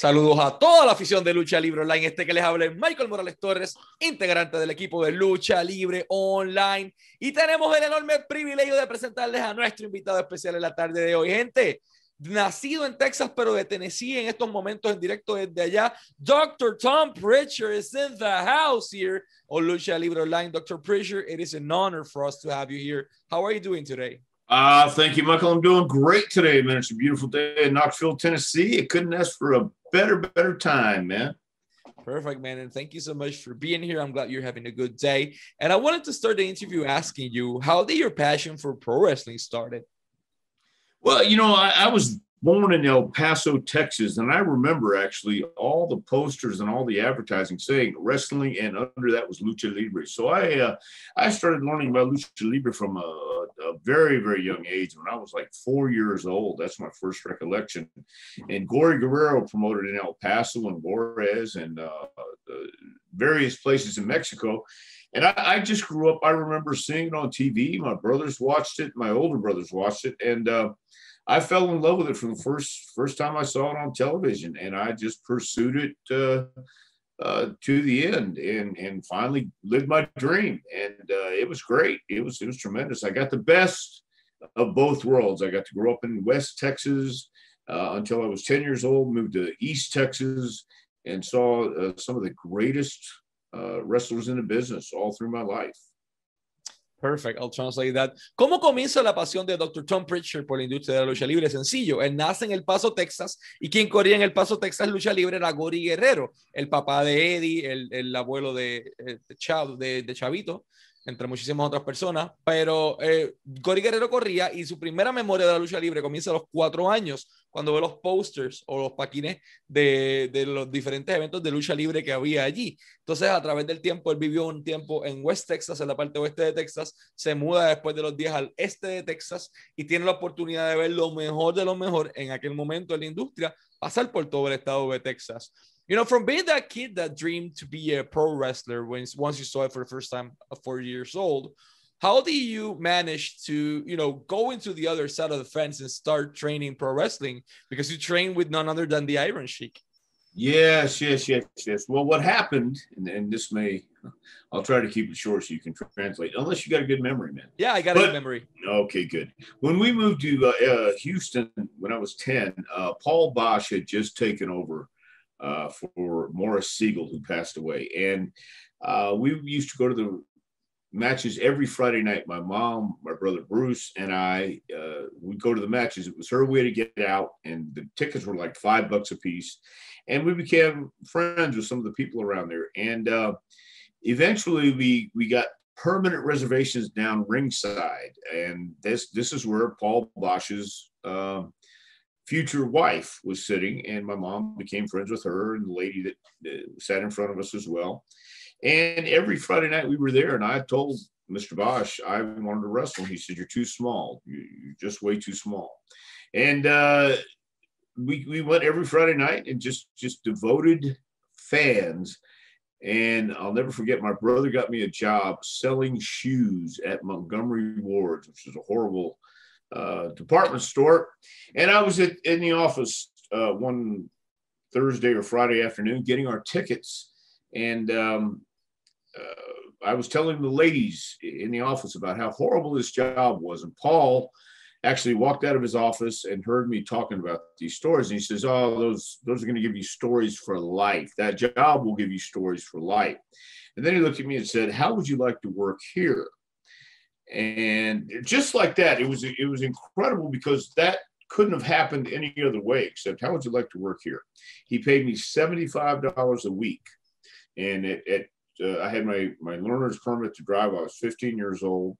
Saludos a toda la afición de Lucha Libre Online. Este que les habla es Michael Morales Torres, integrante del equipo de Lucha Libre Online. Y tenemos el enorme privilegio de presentarles a nuestro invitado especial en la tarde de hoy. Gente, nacido en Texas, pero de Tennessee en estos momentos en directo desde allá. Dr. Tom Pritchard is in the house here on Lucha Libre Online. Dr. Pritchard, it is an honor for us to have you here. How are you doing today? Uh, thank you, Michael. I'm doing great today, man. It's a beautiful day in Knoxville, Tennessee. It couldn't ask for a better, better time, man. Perfect, man. And thank you so much for being here. I'm glad you're having a good day. And I wanted to start the interview asking you, how did your passion for pro wrestling started? Well, you know, I, I was born in El Paso, Texas, and I remember actually all the posters and all the advertising saying wrestling, and under that was lucha libre. So I uh, I started learning about lucha libre from a, a, very very young age. When I was like four years old, that's my first recollection. And Gory Guerrero promoted in El Paso and Juarez and uh, various places in Mexico. And I, I, just grew up. I remember seeing it on TV. My brothers watched it. My older brothers watched it, and uh, I fell in love with it from the first first time I saw it on television, and I just pursued it uh, uh, to the end, and and finally lived my dream. And uh, it was great. It was it was tremendous. I got the best of both worlds. I got to grow up in West Texas uh, until I was ten years old. Moved to East Texas and saw uh, some of the greatest uh, wrestlers in the business all through my life. Perfect, I'll translate that. ¿Cómo comienza la pasión de Dr. Tom Pritchard por la industria de la lucha libre? Sencillo, él nace en El Paso, Texas, y quien corría en El Paso, Texas, lucha libre era Gori Guerrero, el papá de Eddie, el, el abuelo de, eh, de, de, Chavito, entre muchísimas otras personas, pero eh, Gori Guerrero corría y su primera memoria de la lucha libre comienza a los cuatro años cuando ve los posters o los paquines de, de, los diferentes eventos de lucha libre que había allí. Entonces, a través del tiempo, él vivió un tiempo en West Texas, en la parte oeste de Texas, se muda después de los días al este de Texas y tiene la oportunidad de ver lo mejor de lo mejor en aquel momento en la industria, pasar por todo el estado de Texas. You know, from being that kid that dreamed to be a pro wrestler when once you saw it for the first time at four years old, how do you manage to you know go into the other side of the fence and start training pro wrestling? Because you train with none other than the iron sheik. Yes yes yes yes. Well what happened and, and this may i'll try to keep it short so you can translate unless you got a good memory man. Yeah i got but, a good memory. Okay good. When we moved to uh, uh, houston when i was 10 uh, paul boesch had just taken over uh, for morris sigel who passed away and uh, we used to go to the matches every Friday night. My mom, my brother Bruce, and I uh, would go to the matches. It was her way to get out, and the tickets were like five bucks a piece. And we became friends with some of the people around there. And uh, eventually, we we got permanent reservations down ringside, and this this is where Paul Boesch's. Uh, future wife was sitting and my mom became friends with her and the lady that uh, sat in front of us as well and every Friday night we were there, and I told Mr. Boesch I wanted to wrestle. He said, "You're too small. You're just way too small." And uh, we we went every Friday night and just just devoted fans. And I'll never forget, my brother got me a job selling shoes at Montgomery Ward's, which is a horrible uh, department store. And I was at, in the office uh, one Thursday or Friday afternoon getting our tickets. And um, uh, I was telling the ladies in the office about how horrible this job was, and Paul actually walked out of his office and heard me talking about these stories. And he says, "Oh, those those are going to give you stories for life. That job will give you stories for life." And then he looked at me and said, "How would you like to work here?" And just like that, it was it was incredible because that couldn't have happened any other way except how would you like to work here? He paid me seventy five dollars a week, and it uh, I had my my learner's permit to drive. I was 15 years old.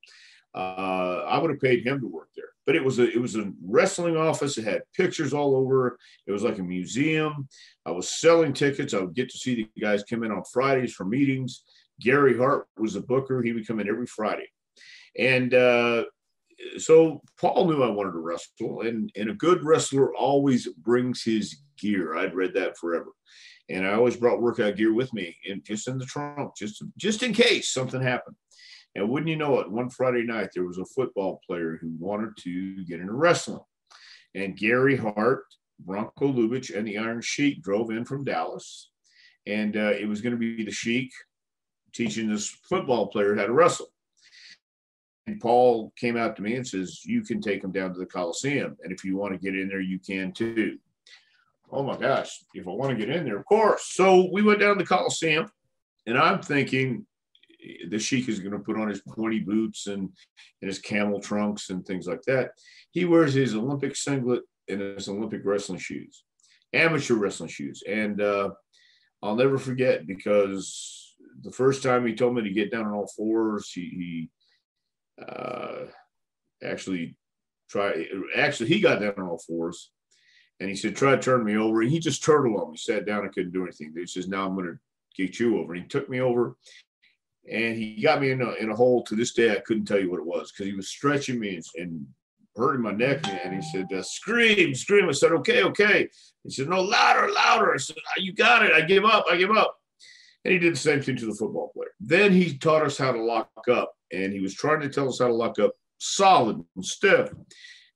Uh, I would have paid him to work there. But it was a it was a wrestling office. It had pictures all over. It was like a museum. I was selling tickets. I would get to see the guys come in on Fridays for meetings. Gary Hart was a booker. He would come in every Friday, and uh, so Paul knew I wanted to wrestle. And and a good wrestler always brings his gear. I'd read that forever and I always brought workout gear with me, and just in the trunk, just just in case something happened. And wouldn't you know it, one Friday night there was a football player who wanted to get into wrestling, and Gary Hart Bronko Lubich and the Iron Sheik drove in from Dallas, and uh, it was going to be the Sheik teaching this football player how to wrestle. Paul came out to me and says, You can take him down to the Coliseum. And if you want to get in there, you can too. Oh my gosh, if I want to get in there, of course. So we went down to the Coliseum, and I'm thinking the Sheik is going to put on his pointy boots and, and his camel trunks and things like that. He wears his Olympic singlet and his Olympic wrestling shoes, amateur wrestling shoes. And uh, I'll never forget because the first time he told me to get down on all fours, he, he uh, actually tried, actually, he got down on all fours and he said, try to turn me over. And he just turtled on me, sat down and couldn't do anything. He says, now I'm going to get you over. And he took me over and he got me in a, in a hole to this day. I couldn't tell you what it was because he was stretching me and, and, hurting my neck. And he said, uh, scream, scream. I said, okay, okay. He said, no, louder, louder. I said, you got it. I give up. I give up. And he did the same thing to the football player. Then he taught us how to lock up and he was trying to tell us how to lock up solid and stiff.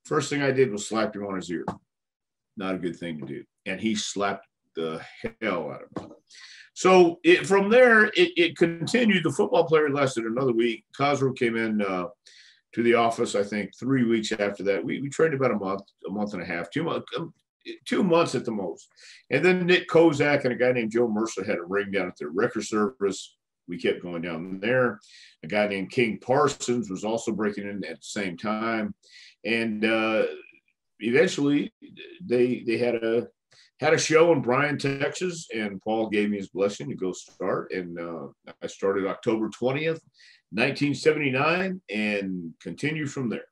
First thing I did was slap him on his ear. Not a good thing to do. And he slapped the hell out of me. So it, from there, it, it, continued. The football player lasted another week. Cosgrove came in uh, to the office, I think, three weeks after that. We, we trained about a month, a month and a half, two months, um, two months at the most. And then Nick Kozak and a guy named Joe Mercer had a ring down at their record service. We kept going down there. A guy named King Parsons was also breaking in at the same time. And uh, eventually they they had a had a show in Bryan, Texas, and Paul gave me his blessing to go start. And uh, I started October 20th, 1979, and continue from there.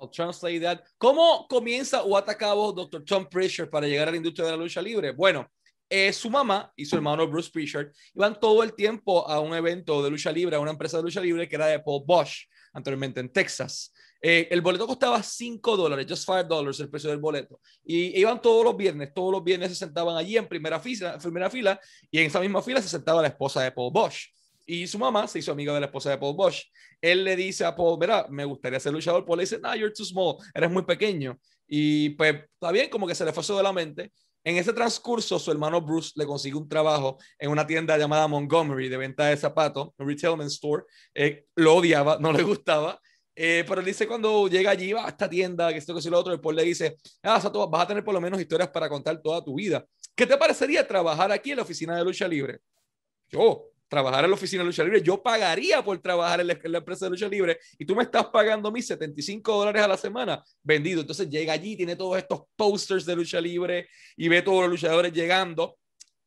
I'll translate that. ¿Cómo comienza o Dr. Tom Prichard para llegar a la industria de la lucha libre? Bueno, eh, su mamá y su hermano Bruce Pritchard iban todo el tiempo a un evento de lucha libre, a una empresa de lucha libre que era de Paul Bosch, anteriormente en Texas. Eh, el boleto costaba 5 dólares, just 5 dólares el precio del boleto. Y iban todos los viernes, todos los viernes se sentaban allí en primera fila, primera fila y en esa misma fila se sentaba la esposa de Paul Bosch. Y su mamá se hizo amiga de la esposa de Paul Bosch. Él le dice a Paul, verá, me gustaría ser luchador. Paul le dice, no, you're too small, eres muy pequeño. Y pues está bien, como que se le fue eso de la mente. En ese transcurso, su hermano Bruce le consigue un trabajo en una tienda llamada Montgomery de venta de zapatos, un retailment store. Eh, lo odiaba, no le gustaba. Eh, pero él dice cuando llega allí, va a esta tienda, que esto, que si lo otro, después le dice, ah, vas a tener por lo menos historias para contar toda tu vida. ¿Qué te parecería trabajar aquí en la oficina de lucha libre? Yo, trabajar en la oficina de lucha libre, yo pagaría por trabajar en la, en la empresa de lucha libre y tú me estás pagando mis 75 dólares a la semana vendido. Entonces llega allí, tiene todos estos posters de lucha libre y ve todos los luchadores llegando.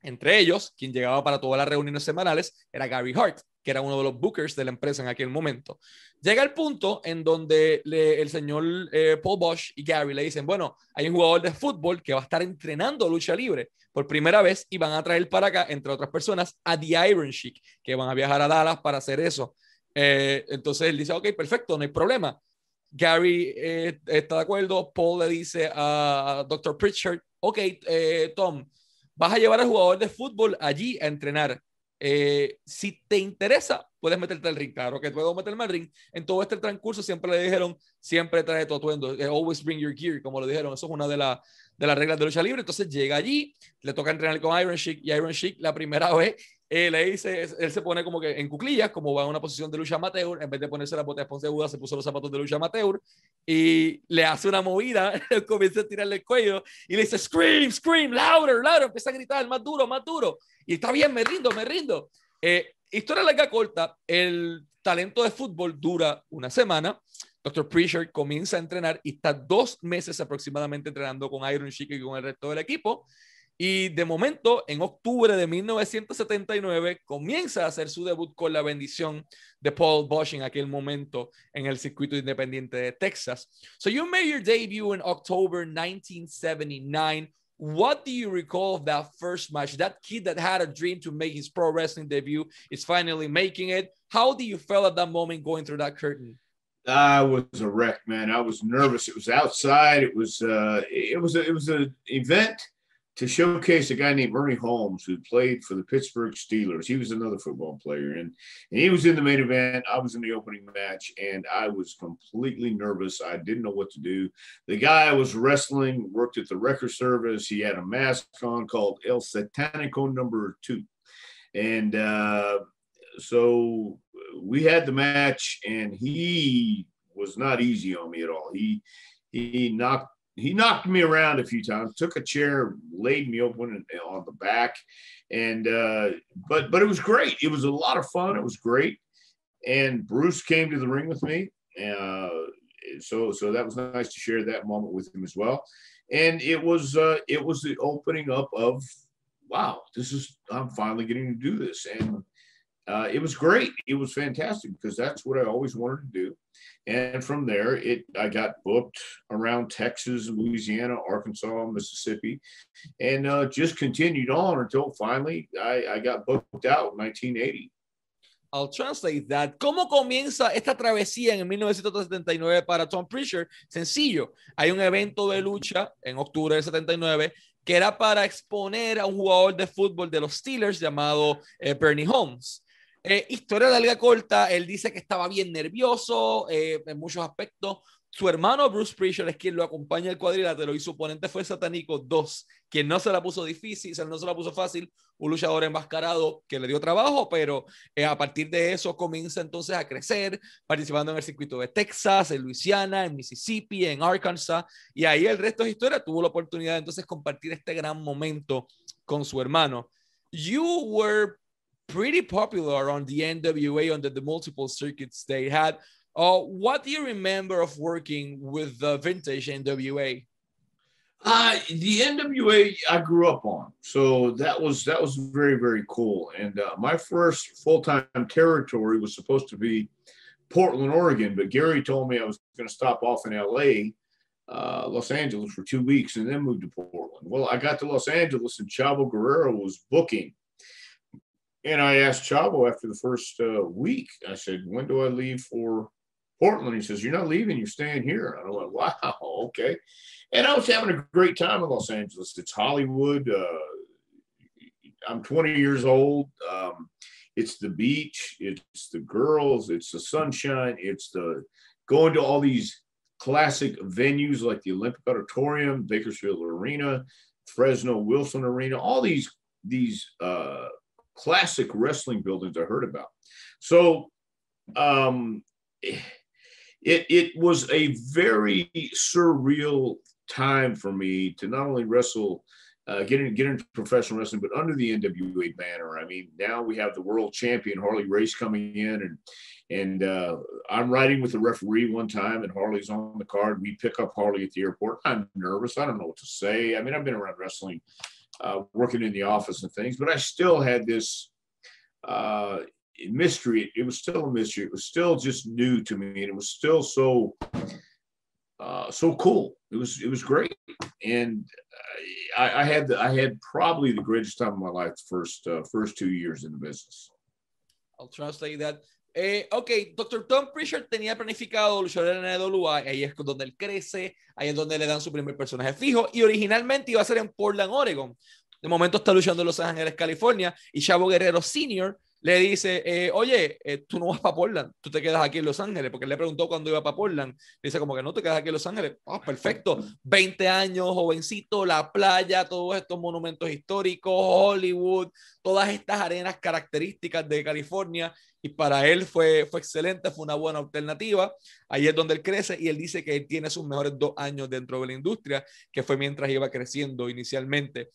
Entre ellos, quien llegaba para todas las reuniones semanales era Gary Hart que era uno de los bookers de la empresa en aquel momento. Llega el punto en donde el señor eh, Paul Bosch y Gary le dicen, bueno, hay un jugador de fútbol que va a estar entrenando lucha libre por primera vez y van a traer para acá, entre otras personas, a The Iron Sheik, que van a viajar a Dallas para hacer eso. Eh, entonces él dice, ok, perfecto, no hay problema. Gary eh, está de acuerdo, Paul le dice a Dr. Pritchard, ok, Tom, vas a llevar al jugador de fútbol allí a entrenar. Eh, si te interesa, puedes meterte al ring. Claro que puedo meterme al ring. En todo este transcurso siempre le dijeron, siempre trae tu atuendo. Eh, always bring your gear, como le dijeron. Eso es una de, de las reglas de lucha libre. Entonces llega allí, le toca entrenar con Iron Sheik y Iron Sheik la primera vez eh, le dice, él se pone como que en cuclillas, como va en una posición de lucha amateur, en vez de ponerse la bota de se puso los zapatos de lucha amateur y le hace una movida, comienza a tirarle el cuello y le dice, scream, scream, louder, louder, empieza a gritar, más duro, más duro. Y está bien, me rindo, me rindo. Eh, historia larga corta, el talento de fútbol dura una semana. Dr. Pritchard comienza a entrenar y está dos meses aproximadamente entrenando con Iron Sheik y con el resto del equipo. Y de momento, en octubre de 1979, comienza a hacer su debut con la bendición de Paul Boesch en aquel momento en el circuito independiente de Texas. So you made your debut in October 1979. What do you recall of that first match? That kid that had a dream to make his pro wrestling debut is finally making it. How do you feel at that moment going through that curtain? I was a wreck, man. I was nervous. It was outside. It was uh, it was a, it was an event to showcase a guy named Ernie Holmes who played for the Pittsburgh Steelers. He was another football player, and, and he was in the main event. I was in the opening match, and I was completely nervous. I didn't know what to do. The guy I was wrestling worked at the record service. He had a mask on called El Satanico Number Two, and uh, so we had the match, and he was not easy on me at all. He he knocked he knocked me around a few times, took a chair, laid me open on the back, and uh, but but it was great. It was a lot of fun. It was great, and Bruce came to the ring with me. Uh, so so that was nice to share that moment with him as well. And it was uh, it was the opening up of wow, this is I'm finally getting to do this, and uh, it was great. It was fantastic because that's what I always wanted to do. And from there, it I got booked around Texas, Louisiana, Arkansas, Mississippi, and uh, just continued on until finally I, I got booked out in 1980. I'll translate that. ¿Cómo comienza esta travesía en 1979 para Tom Prichard? Sencillo. Hay un evento de lucha en octubre del 79 que era para exponer a un jugador de fútbol de los Steelers llamado eh, Bernie Holmes. Eh, historia de la liga corta, él dice que estaba bien nervioso eh, en muchos aspectos. Su hermano Bruce Prichard es quien lo acompaña al cuadrilátero y su oponente fue Satánico 2, quien no se la puso difícil, no se la puso fácil, un luchador enmascarado que le dio trabajo, pero eh, a partir de eso comienza entonces a crecer, participando en el circuito de Texas, en Luisiana, en Mississippi, en Arkansas, y ahí el resto de historia tuvo la oportunidad de entonces compartir este gran momento con su hermano. You were pretty popular on the NWA under the multiple circuits they had. Uh, what do you remember of working with the vintage NWA? Uh, the NWA I grew up on, so that was that was very very cool. And uh, my first full time territory was supposed to be Portland, Oregon, but Gary told me I was going to stop off in LA, uh, Los Angeles for two weeks, and then move to Portland. Well, I got to Los Angeles, and Chavo Guerrero was booking and I asked Chavo after the first uh, week, I said, when do I leave for Portland? He says, you're not leaving, you're staying here. And I went, like wow, okay. And I was having a great time in Los Angeles. It's Hollywood. Uh, I'm 20 years old. Um, it's the beach, it's the girls, it's the sunshine, it's the going to all these classic venues like the Olympic Auditorium, Bakersfield Arena, Fresno Wilson Arena, all these these uh, classic wrestling buildings I heard about. So um, it, it was a very surreal time for me to not only wrestle, uh, get, in, get into professional wrestling, but under the NWA banner. I mean, now we have the world champion Harley Race coming in, and and uh, I'm riding with the referee one time, and Harley's on the card. We pick up Harley at the airport. I'm nervous. I don't know what to say. I mean, I've been around wrestling uh, working in the office and things, but I still had this uh, mystery. It was still a mystery. It was still just new to me, and it was still so uh, so cool. It was it was great, and I, I had the, I had probably the greatest time of my life the first uh, first two years in the business. I'll translate that. Eh, ok, Dr. Tom Pritchard tenía planificado luchar en NWA, ahí es donde él crece, ahí es donde le dan su primer personaje fijo, y originalmente iba a ser en Portland, Oregon. De momento está luchando en Los Ángeles, California, y Chavo Guerrero Sr. le dice, eh, oye, eh, tú no vas para Portland, tú te quedas aquí en Los Ángeles, porque él le preguntó cuándo iba para Portland. dice como que no te quedas aquí en Los Ángeles. Ah, perfecto. 20 años, jovencito, la playa, todos estos monumentos históricos, Hollywood, todas estas arenas características de California. Y para él fue, fue excelente, fue una buena alternativa. Ahí es donde él crece y él dice que él tiene sus mejores dos años dentro de la industria, que fue mientras iba creciendo inicialmente.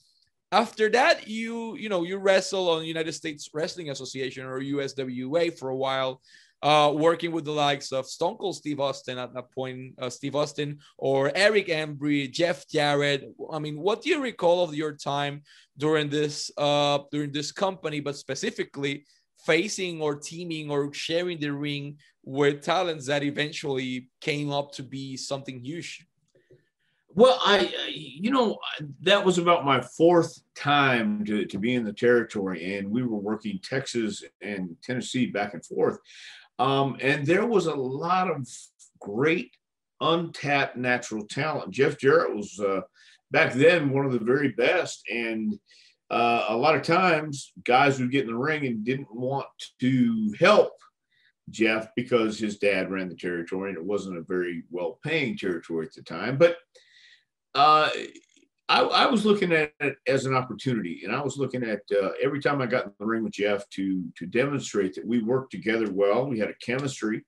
After that you you know you wrestle on united states wrestling association or uswa for a while uh, working with the likes of stone cold steve austin at that point uh, steve austin or eric embry jeff jarrett. I mean what do you recall of your time during this uh, during this company but specifically facing or teaming or sharing the ring with talents that eventually came up to be something huge well, I, you know, that was about my fourth time to, to be in the territory, and we were working Texas and Tennessee back and forth. Um, and there was a lot of great untapped natural talent. Jeff Jarrett was uh, back then one of the very best. And uh, a lot of times guys would get in the ring and didn't want to help Jeff because his dad ran the territory and it wasn't a very well paying territory at the time. But uh, I, I, was looking at it as an opportunity, and I was looking at uh, every time I got in the ring with Jeff to to demonstrate that we worked together well. We had a chemistry,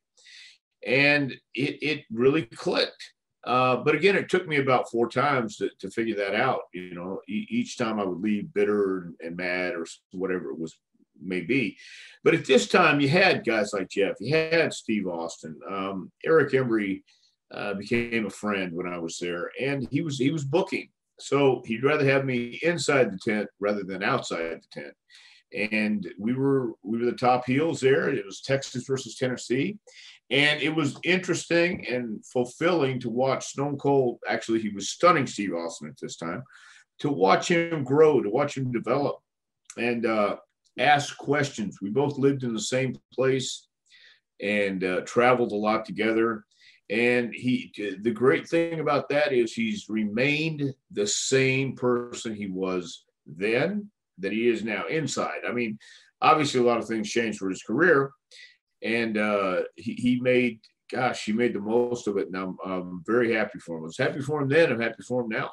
and it it really clicked. Uh, but again, it took me about four times to, to figure that out. You know, e- each time I would leave bitter and, mad or whatever it was may be. But at this time, you had guys like Jeff, you had Steve Austin, um, Eric Embry uh, became a friend when I was there, and he was he was booking. So he'd rather have me inside the tent rather than outside the tent. And we were we were the top heels there. It was Texas versus Tennessee, and it was interesting and fulfilling to watch Stone Cold. Actually, he was stunning Steve Austin at this time. To watch him grow, to watch him develop, and uh, ask questions. We both lived in the same place and uh, traveled a lot together. And he, the great thing about that is he's remained the same person he was then that he is now inside. I mean, obviously a lot of things changed for his career, and uh, he, he made, gosh, he made the most of it, and I'm, I'm very happy for him. I was happy for him then. I'm happy for him now.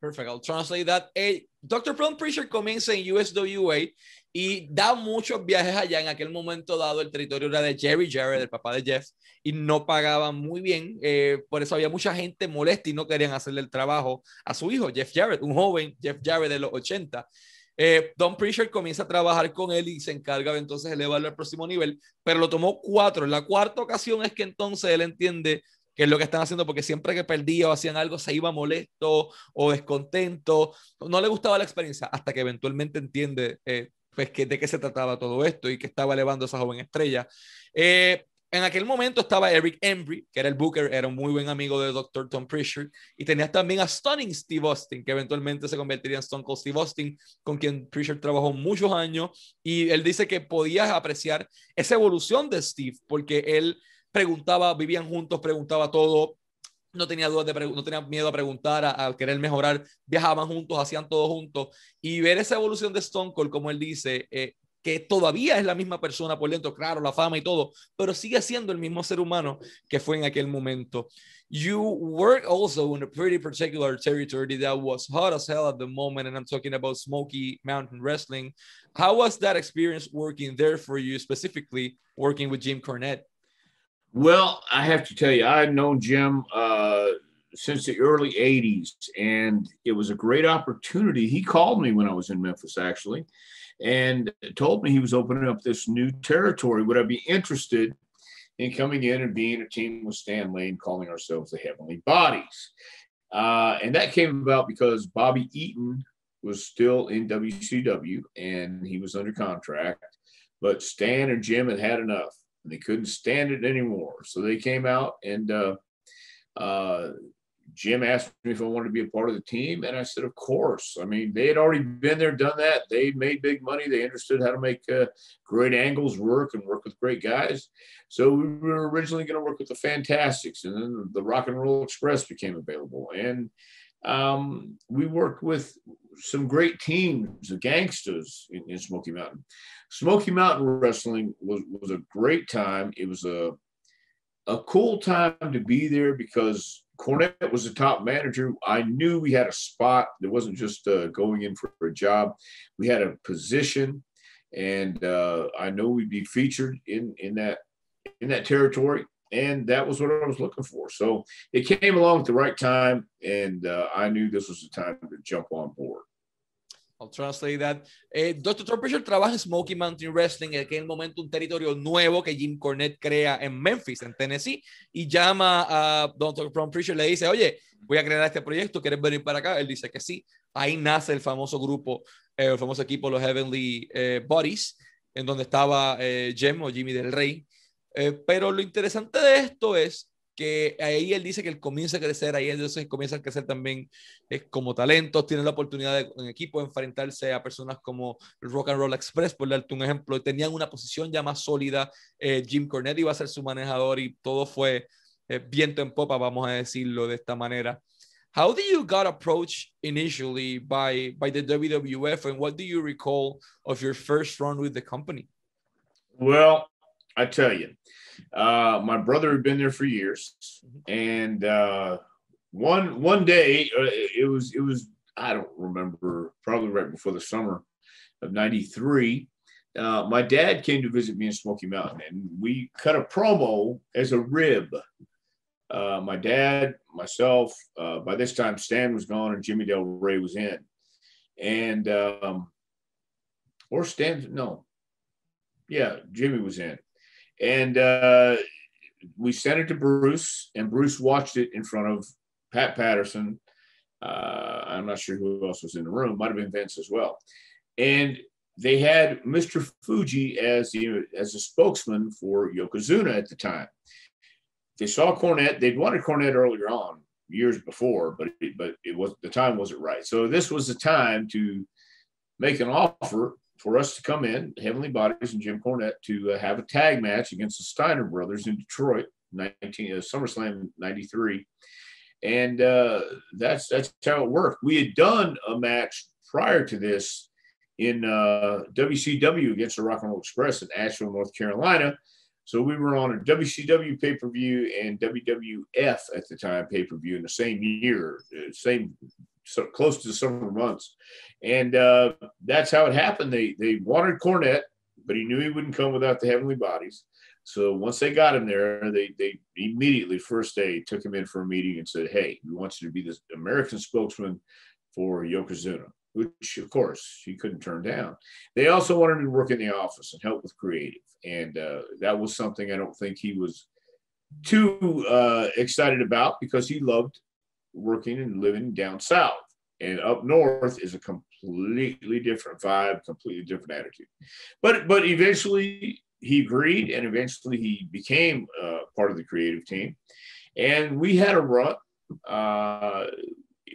Perfect. I'll translate that. Eh, Dr. Tom Prichard comienza en USWA y da muchos viajes allá. En aquel momento dado, el territorio era de Jerry Jarrett, el papá de Jeff, y no pagaban muy bien. Eh, por eso había mucha gente molesta y no querían hacerle el trabajo a su hijo, Jeff Jarrett, un joven Jeff Jarrett de los 80. Eh, Don Preacher comienza a trabajar con él y se encarga de entonces elevarlo al próximo nivel, pero lo tomó cuatro. La cuarta ocasión es que entonces él entiende que es lo que están haciendo, porque siempre que perdía o hacían algo se iba molesto o descontento, no le gustaba la experiencia, hasta que eventualmente entiende eh, pues, que, de qué se trataba todo esto y que estaba elevando a esa joven estrella. Eh, en aquel momento estaba Eric Embry, que era el Booker, era un muy buen amigo de Dr. Tom Pritchard, y tenías también a Stunning Steve Austin, que eventualmente se convertiría en Stone Cold Steve Austin, con quien Pritchard trabajó muchos años, y él dice que podías apreciar esa evolución de Steve, porque él preguntaba, vivían juntos, preguntaba todo, no tenía dudas de no tenía miedo a preguntar, a, querer mejorar, viajaban juntos, hacían todo juntos y ver esa evolución de Stone Cold, como él dice, eh, que todavía es la misma persona por dentro, claro, la fama y todo, pero sigue siendo el mismo ser humano que fue en aquel momento. You work also in a pretty particular territory that was hot as hell at the moment, and I'm talking about Smoky Mountain Wrestling. How was that experience working there for you, specifically working with Jim Cornette? Well, I have to tell you, I've known Jim uh, since the early 80s, and it was a great opportunity. He called me when I was in Memphis, actually, and told me he was opening up this new territory. Would I be interested in coming in and being a team with Stan Lane, calling ourselves the Heavenly Bodies? Uh, and that came about because Bobby Eaton was still in WCW and he was under contract, but Stan and Jim had had enough and they couldn't stand it anymore. So they came out and uh, uh, Jim asked me if I wanted to be a part of the team, and I said, "Of course." I mean, they had already been there, done that. They made big money. They understood how to make uh, great angles work and work with great guys. So we were originally going to work with the Fantastics, and then the Rock and Roll Express became available, and um, we worked with some great teams, the gangsters in, in Smoky Mountain. Smoky Mountain Wrestling was, was a great time. It was a a cool time to be there because Cornette was the top manager. I knew we had a spot. It wasn't just uh, going in for a job. We had a position, and uh, I know we'd be featured in in that in that territory. And that was what I was looking for. So it came along at the right time, and uh, I knew this was the time to jump on board. I'll translate that. Eh, Dr. Pritchard trabaja en Smoky Mountain Wrestling, en aquel momento un territorio nuevo que Jim Cornette crea en Memphis, en Tennessee, y llama a Dr. Pritchard, le dice, oye, voy a crear este proyecto, ¿quieres venir para acá? Él dice que sí. Ahí nace el famoso grupo, eh, el famoso equipo, los Heavenly eh, Bodies, en donde estaba eh, Jim o Jimmy del Rey. Eh, pero lo interesante de esto es que ahí él dice que él comienza a crecer, ahí entonces comienza a crecer también eh, como talentos, tiene la oportunidad de, en equipo de enfrentarse a personas como Rock and Roll Express, por darte un ejemplo, tenían una posición ya más sólida, eh, Jim Cornette iba a ser su manejador y todo fue eh, viento en popa, vamos a decirlo de esta manera. How do you got approached initially by by the WWF, and what do you recall of your first run with the company? Well, I tell you, uh, my brother had been there for years, and uh, one one day uh, it was it was I don't remember probably right before the summer of '93. Uh, my dad came to visit me in Smoky Mountain, and we cut a promo as a rib uh, my dad, myself. Uh, by this time, Stan was gone and Jimmy Del Rey was in, and um, or Stan, no, yeah, Jimmy was in, and uh, we sent it to Bruce, and Bruce watched it in front of Pat Patterson. Uh, I'm not sure who else was in the room. Might have been Vince as well, and they had Mr. Fuji as the as a spokesman for Yokozuna at the time they saw Cornette. They'd wanted Cornette earlier on, years before, but it, but it was the time wasn't right. So this was the time to make an offer for us to come in, Heavenly Bodies and Jim Cornette, to uh, have a tag match against the Steiner brothers in Detroit, 19 uh, SummerSlam '93, and uh, that's that's how it worked. We had done a match prior to this in uh, WCW against the Rock and Roll Express in Asheville, North Carolina so we were on a WCW pay per view and WWF at the time pay per view in the same year, uh, same so close to the summer months, and uh, that's how it happened. They they wanted Cornette, but he knew he wouldn't come without the Heavenly Bodies. So once they got him there, they they immediately first day took him in for a meeting and said, "Hey, we want you to be the American spokesman for Yokozuna." Which of course he couldn't turn down. They also wanted him to work in the office and help with creative and uh, that was something I don't think he was too uh, excited about because he loved working and living down south. And up north is a completely different vibe, completely different attitude. But but eventually he agreed, and eventually he became uh, part of the creative team. And we had a run. Uh,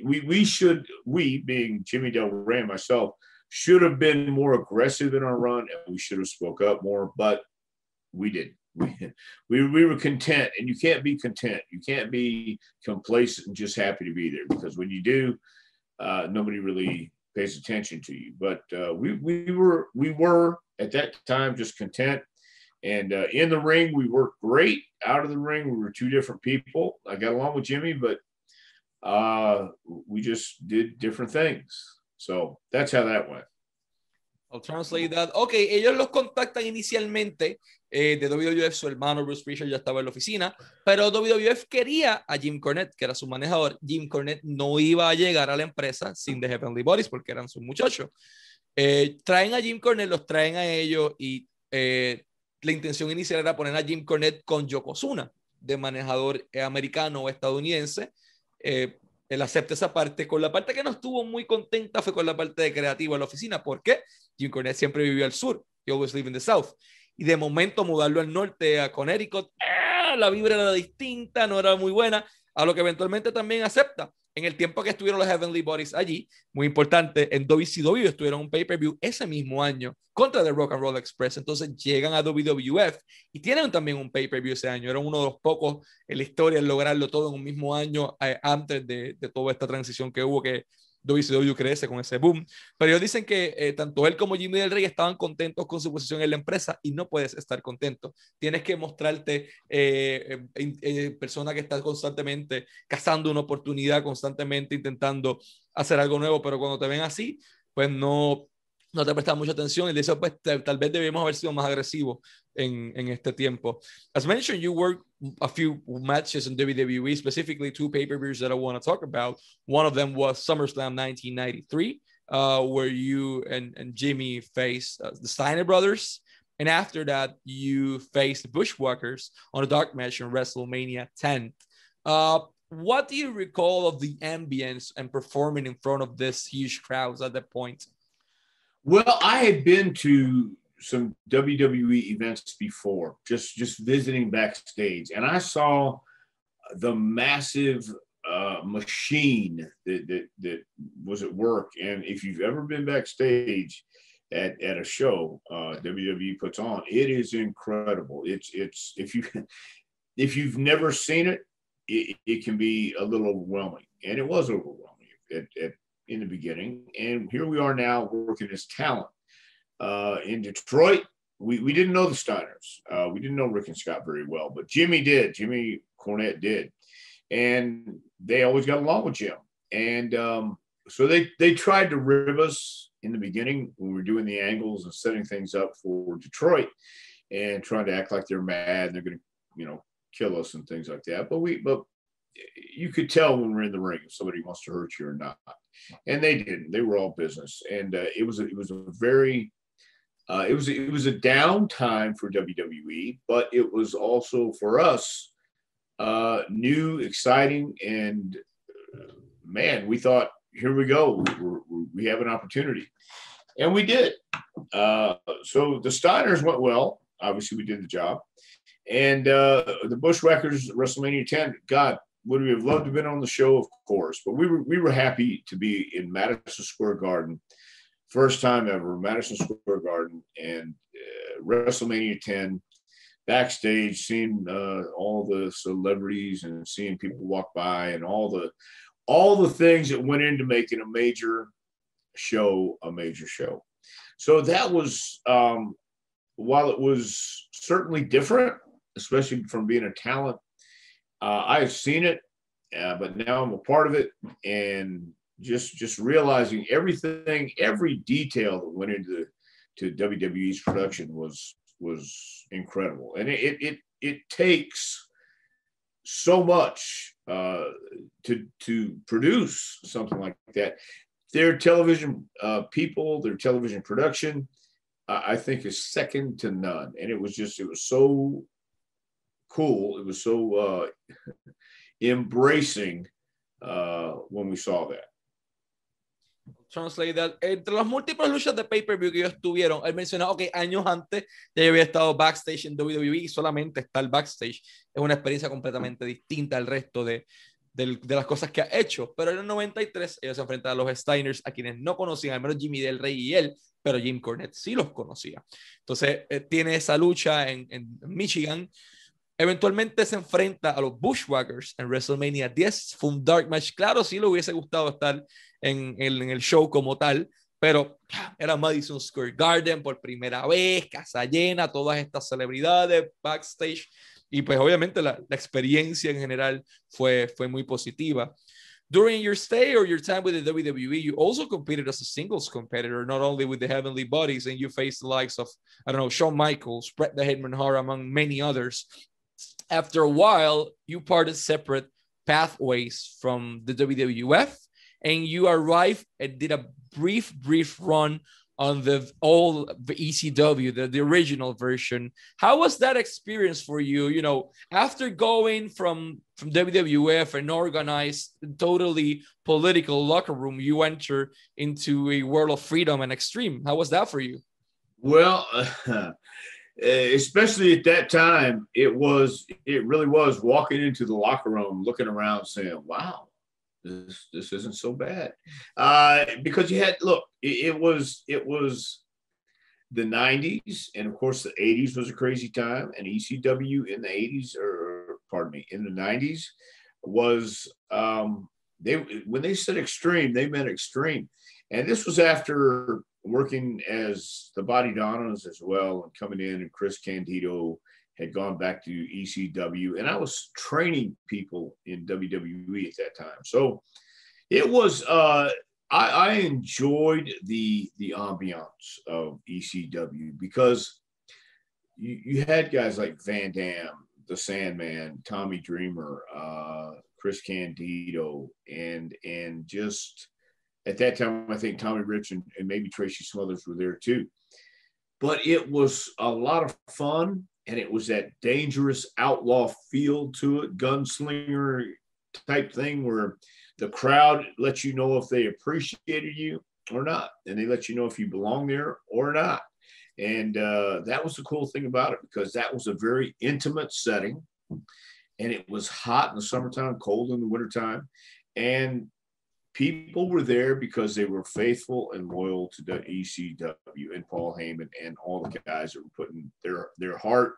we we should we being Jimmy Del Rey and myself should have been more aggressive in our run and we should have spoke up more, but we didn't. We, we, we were content and you can't be content. You can't be complacent and just happy to be there because when you do, uh, nobody really pays attention to you. But uh, we, we were we were at that time just content. And uh, in the ring, we worked great. Out of the ring, we were two different people. I got along with Jimmy, but uh, we just did different things. So that's how that went. I'll translate that. Ok, ellos los contactan inicialmente eh, de WWF, su hermano Bruce Prichard ya estaba en la oficina, pero WWF quería a Jim Cornette, que era su manejador. Jim Cornette no iba a llegar a la empresa sin The Heavenly Bodies porque eran sus muchachos. Eh, traen a Jim Cornette, los traen a ellos y eh, la intención inicial era poner a Jim Cornette con Yokozuna, de manejador americano o estadounidense. Eh, él acepta esa parte. Con la parte que no estuvo muy contenta fue con la parte de creativa en la oficina. ¿Por qué? Jim Cornette siempre vivió al sur. He always lived in the south. Y de momento mudarlo al norte, a Connecticut, ¡ah! la vibra era distinta, no era muy buena. A lo que eventualmente también acepta en el tiempo que estuvieron los Heavenly Bodies allí, muy importante, en WCW estuvieron un pay-per-view ese mismo año contra The Rock and Roll Express. Entonces llegan a WWF y tienen también un pay-per-view ese año. Eran uno de los pocos en la historia en lograrlo todo en un mismo año eh, antes de, de, toda esta transición que hubo, que WCW crece con ese boom. Pero ellos dicen que eh, tanto él como Jimmy del Rey estaban contentos con su posición en la empresa y no puedes estar contento. Tienes que mostrarte eh, eh, persona que está constantemente cazando una oportunidad, constantemente intentando hacer algo nuevo, pero cuando te ven así, pues no, no te prestas mucha atención y eso pues tal vez debemos haber sido más agresivos en, en este tiempo. As mentioned, you worked a few matches in WWE, specifically two pay-per-views that I want to talk about. One of them was SummerSlam 1993, uh, where you and, and Jimmy faced uh, the Steiner brothers. And after that, you faced the Bushwhackers on a dark match in WrestleMania 10. Uh, what do you recall of the ambience and performing in front of this huge crowds at that point? Well, I had been to some WWE events before, just just visiting backstage, and I saw the massive uh, machine that, that that was at work. And if you've ever been backstage at, at a show uh, WWE puts on, it is incredible. It's it's if you if you've never seen it, it, it can be a little overwhelming, and it was overwhelming at, at, in the beginning. And here we are now working as talent uh, in Detroit. We, we didn't know the Steiners. Uh, we didn't know Rick and Scott very well, but Jimmy did. Jimmy Cornette did, and they always got along with Jim. And um, so they they tried to rib us in the beginning when we were doing the angles and setting things up for Detroit, and trying to act like they're mad and they're going to you know kill us and things like that. But we but you could tell when we're in the ring if somebody wants to hurt you or not, and they didn't. They were all business, and uh, it was a, it was a very uh, it was it was a down time for WWE, but it was also for us uh, new, exciting, and uh, man, we thought, here we go, we're, we're, we have an opportunity, and we did. Uh, so the Steiners went well. Obviously, we did the job, and uh, the Bushwhackers WrestleMania 10. God, would we have loved to have been on the show? Of course, but we were we were happy to be in Madison Square Garden first time ever, Madison Square Garden, and uh, WrestleMania 10, backstage, seeing uh, all the celebrities and seeing people walk by, and all the all the things that went into making a major show a major show. So that was, um, while it was certainly different, especially from being a talent, uh, I've seen it, uh, but now I'm a part of it, and just just realizing everything, every detail that went into to WWE's production was was incredible, and it it it takes so much uh, to to produce something like that. Their television uh, people, their television production, I think is second to none, and it was just it was so cool. It was so uh, embracing uh, when we saw that. Translate that. Entre las múltiples luchas de pay-per-view que ellos tuvieron, él mencionaba que años antes ya había estado backstage en WWE y solamente estar backstage es una experiencia completamente distinta al resto de, de, de, las cosas que ha hecho. Pero en el 93 ellos se enfrentaron a los Steiners, a quienes no conocían, al menos Jimmy Del Rey y él, pero Jim Cornette sí los conocía. Entonces eh, tiene esa lucha en, en Michigan. Eventualmente se enfrenta a los Bushwhackers en WrestleMania 10. Fue un dark match. Claro, sí le hubiese gustado estar en, el show como tal, pero era Madison Square Garden por primera vez, casa llena, todas estas celebridades backstage. Y pues obviamente la, la experiencia en general fue, fue muy positiva. During your stay or your time with the WWE, you also competed as a singles competitor, not only with the Heavenly Bodies, and you faced the likes of, I don't know, Shawn Michaels, Bret the Hitman Hart, among many others after a while, you parted separate pathways from the WWF and you arrived and did a brief, brief run on the old the ECW, the, the original version. How was that experience for you? You know, after going from from WWF and organized, totally political locker room, you enter into a world of freedom and extreme. How was that for you? Well, uh, especially at that time, it was it really was walking into the locker room, looking around, saying, "Wow, this this isn't so bad," uh, because you had look, it, it was it was the 90s and of course the 80s was a crazy time and ecw in the 80s or pardon me in the 90s was um they when they said extreme they meant extreme. And this was after working as the Bodydonnas as well and coming in and Chris Candido had gone back to ECW and I was training people in WWE at that time. So it was uh, I, I enjoyed the the ambiance of ECW because you, you had guys like Van Dam, the Sandman, Tommy Dreamer, uh, Chris Candido, and and just at that time, I think Tommy Rich and, and maybe Tracy Smothers were there too. But it was a lot of fun, and it was that dangerous outlaw feel to it, gunslinger type thing where the crowd lets you know if they appreciated you or not, and they let you know if you belong there or not. And uh, that was the cool thing about it because that was a very intimate setting, and it was hot in the summertime, cold in the wintertime, and people were there because they were faithful and loyal to the ECW and Paul Heyman and all the guys that were putting their their heart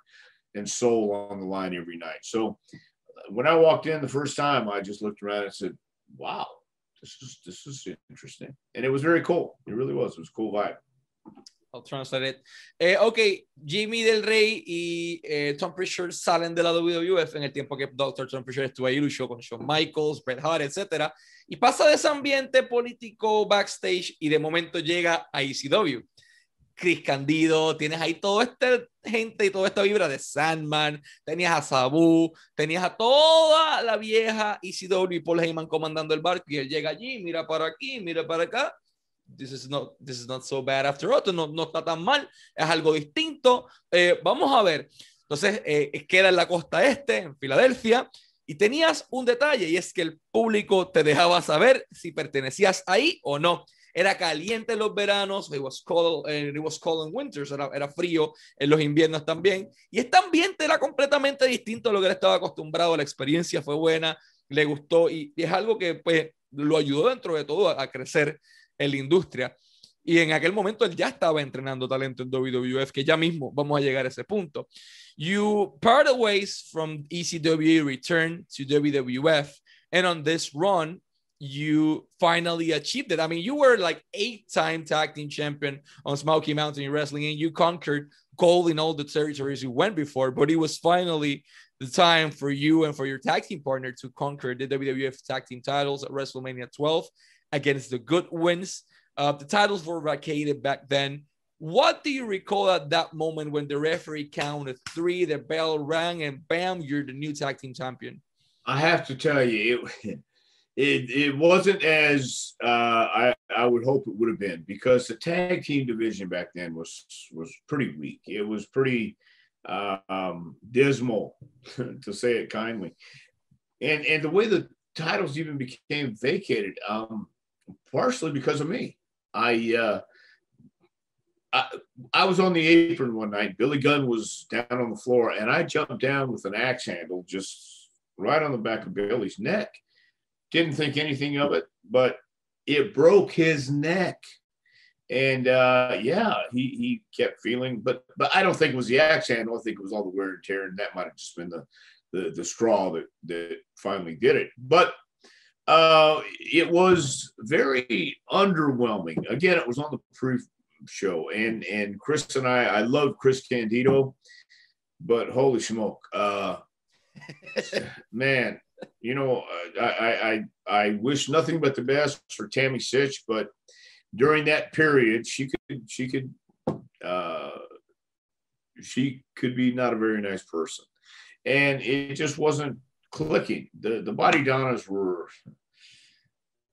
and soul on the line every night. So uh, when I walked in the first time, I just looked around and said, "Wow, this is this is interesting," and it was very cool. It really was. It was a cool vibe. I'll translate it. Eh, ok, Jimmy Del Rey y eh, Tom Pritchard salen de la WWF en el tiempo que Dr. Tom Pritchard estuvo ahí, luchó con Shawn Michaels, Bret Hart, etc. Y pasa de ese ambiente político backstage y de momento llega a ECW. Chris Candido, tienes ahí toda esta gente y toda esta vibra de Sandman, tenías a Sabu, tenías a toda la vieja ECW y Paul Heyman comandando el barco y él llega allí, mira para aquí, mira para acá this is not, this is not so bad after all, no, no está tan mal, es algo distinto. Eh, vamos a ver. Entonces, eh, queda en la costa este, en Filadelfia, y tenías un detalle, y es que el público te dejaba saber si pertenecías ahí o no. Era caliente en los veranos, it was cold, eh, it was cold in winters, era, era, frío en los inviernos también. Y este ambiente era completamente distinto a lo que él estaba acostumbrado. La experiencia fue buena, le gustó y, y es algo que pues lo ayudó dentro de todo a, a crecer en la industria. Y en aquel momento él ya estaba entrenando talento en WWF, que ya mismo vamos a llegar a ese punto. You parted ways from ECW, return to WWF, and on this run, you finally achieved it. I mean, you were like eight-time tag team champion on Smoky Mountain Wrestling, and you conquered gold in all the territories you went before. But it was finally the time for you and for your tag team partner to conquer the WWF tag team titles at WrestleMania 12 against the Godwinns. Uh, the titles were vacated back then. What do you recall at that moment when the referee counted three, the bell rang, and bam, you're the new tag team champion? I have to tell you, it it, it wasn't as uh, I I would hope it would have been because the tag team division back then was was pretty weak. It was pretty uh, um, dismal, to say it kindly, and and the way the titles even became vacated. Um, partially because of me. I, uh, I, I was on the apron one night. Billy Gunn was down on the floor, and I jumped down with an axe handle just right on the back of Billy's neck. Didn't think anything of it, but it broke his neck. And uh, yeah, he he kept feeling, but but I don't think it was the axe handle. I think it was all the wear and tear, and that might have just been the the, the straw that that finally did it. But uh, it was very underwhelming. Again, it was on the proof show, and and Chris and I, I love Chris Candido, but holy smoke, uh, man, you know, I, I I wish nothing but the best for Tammy Sytch, but during that period, she could she could uh, she could be not a very nice person, and it just wasn't clicking. The the Bodydonnas were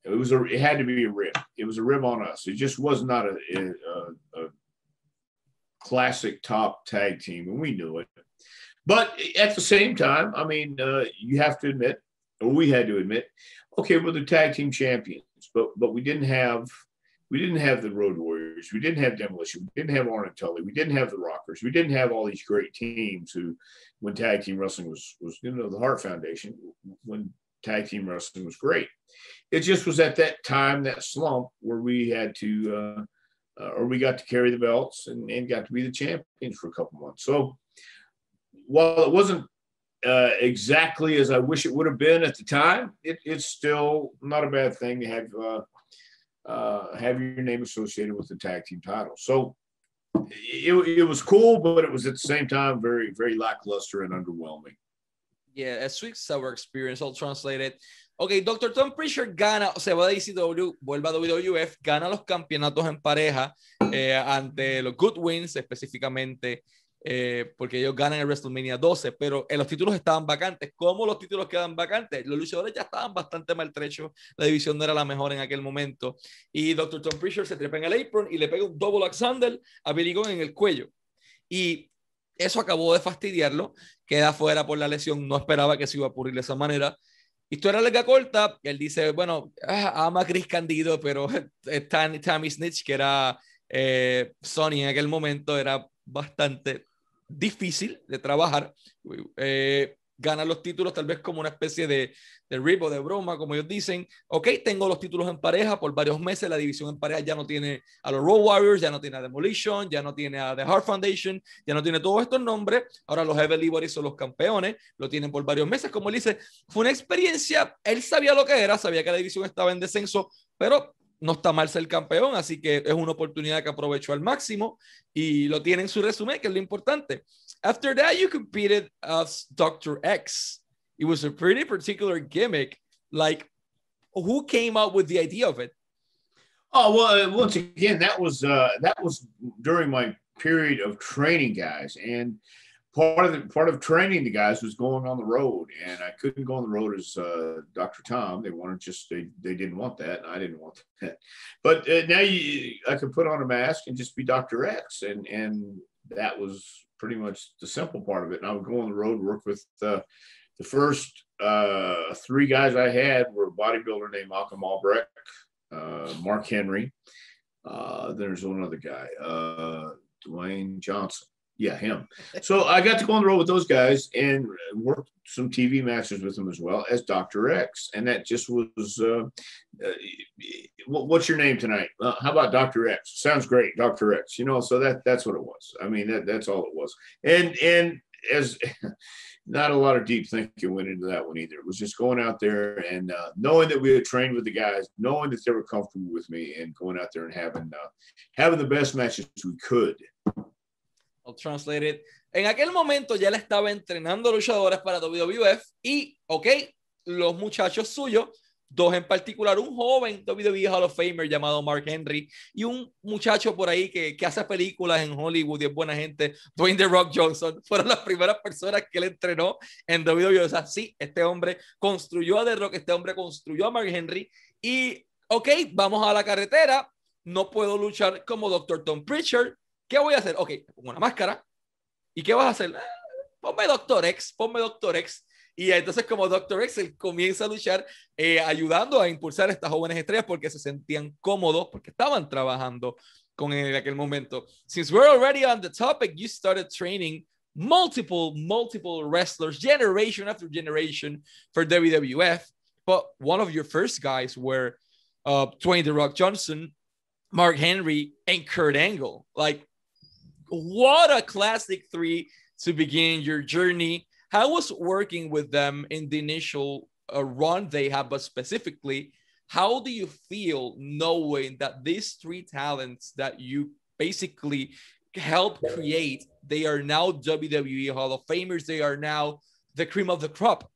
it was a it had to be a rib. It was a rib on us. It just was not a, a, a classic top tag team, and we knew it. But at the same time, I mean, uh, you have to admit, or we had to admit, okay, we're the tag team champions, but but we didn't have we didn't have the Road Warriors, we didn't have Demolition, we didn't have Arn and Tully, we didn't have the Rockers, we didn't have all these great teams who, when tag team wrestling was was you know the Hart Foundation, when tag team wrestling was great. It just was at that time, that slump, where we had to, uh, uh, or we got to carry the belts and, and got to be the champions for a couple months. So while it wasn't uh, exactly as I wish it would have been at the time, it, it's still not a bad thing to have uh, uh, have your name associated with the tag team title. So it, it was cool, but it was at the same time very very lackluster and underwhelming. Yeah, a sweet sour experience, all translated. Ok, Dr. Tom Prichard gana, o se va de ECW, vuelve a WWF, gana los campeonatos en pareja eh, ante los Godwinns, específicamente eh, porque ellos ganan el WrestleMania 12, pero eh, los títulos estaban vacantes. ¿Cómo los títulos quedan vacantes? Los luchadores ya estaban bastante maltrechos, la división no era la mejor en aquel momento. Y Dr. Tom Pritchard se trepa en el apron y le pega un double Alexander a Billy Gunn en el cuello. Y eso acabó de fastidiarlo, queda fuera por la lesión, no esperaba que se iba a ocurrir de esa manera. Historia larga corta, él dice, bueno, ah, ama a Chris Candido, pero Tammy Snitch, que era eh, Sony en aquel momento, era bastante difícil de trabajar. Eh, los títulos tal vez como una especie de, de rip o de broma, como ellos dicen. Ok, tengo los títulos en pareja por varios meses, la división en pareja ya no tiene a los Road Warriors, ya no tiene a Demolition, ya no tiene a The Heart Foundation, ya no tiene todos estos nombres. Ahora los Heavenly Bodies son los campeones, lo tienen por varios meses. Como él dice, fue una experiencia, él sabía lo que era, sabía que la división estaba en descenso, pero no está mal ser campeón, así que es una oportunidad que aprovechó al máximo y lo tiene en su resumen, que es lo importante. After that, you competed as Dr. X. It was a pretty particular gimmick. Like, who came up with the idea of it? Oh well, uh, once again, that was uh, that was during my period of training guys, and part of the part of training the guys was going on the road, and I couldn't go on the road as uh, Dr. Tom. They wanted just they they didn't want that, and I didn't want that. But uh, now you, I could put on a mask and just be Dr. X, and and that was pretty much the simple part of it. And I would go on the road, work with uh, the first uh, three guys I had were a bodybuilder named Malcolm Albrecht, uh, Mark Henry. Uh, there's one other guy, Dwayne Johnson yeah, him. So I got to go on the road with those guys and work some TV matches with them as well as Dr. X. And that just was, uh, uh, what's your name tonight? Uh, how about Dr. X? Sounds great, Dr. X. You know, so that that's what it was. I mean, that that's all it was. And and as not a lot of deep thinking went into that one either. It was just going out there and uh, knowing that we had trained with the guys, knowing that they were comfortable with me, and going out there and having uh, having the best matches we could. Translated. En aquel momento ya le estaba entrenando luchadores para WWF y, ok, los muchachos suyos, dos en particular, un joven WWE Hall of Famer llamado Mark Henry y un muchacho por ahí que, que hace películas en Hollywood y es buena gente, Dwayne The Rock Johnson, fueron las primeras personas que él entrenó en WWE. O sea, sí, este hombre construyó a The Rock, este hombre construyó a Mark Henry y, ok, vamos a la carretera, no puedo luchar como Dr. Tom Pritchard, ¿Qué voy a hacer? Ok, pongo una máscara. ¿Y qué vas a hacer? Ah, ponme Doctor X, ponme Doctor X. Y entonces como Doctor X, él comienza a luchar eh, ayudando a impulsar a estas jóvenes estrellas porque se sentían cómodos, porque estaban trabajando con él en aquel momento. Since we're already on the topic, you started training multiple, multiple wrestlers, generation after generation for WWF. But one of your first guys were uh, Dwayne The Rock Johnson, Mark Henry, and Kurt Angle. Like what a classic three to begin your journey. How was working with them in the initial uh, run they have, but specifically, how do you feel knowing that these three talents that you basically help create, they are now WWE Hall of Famers, they are now the cream of the crop?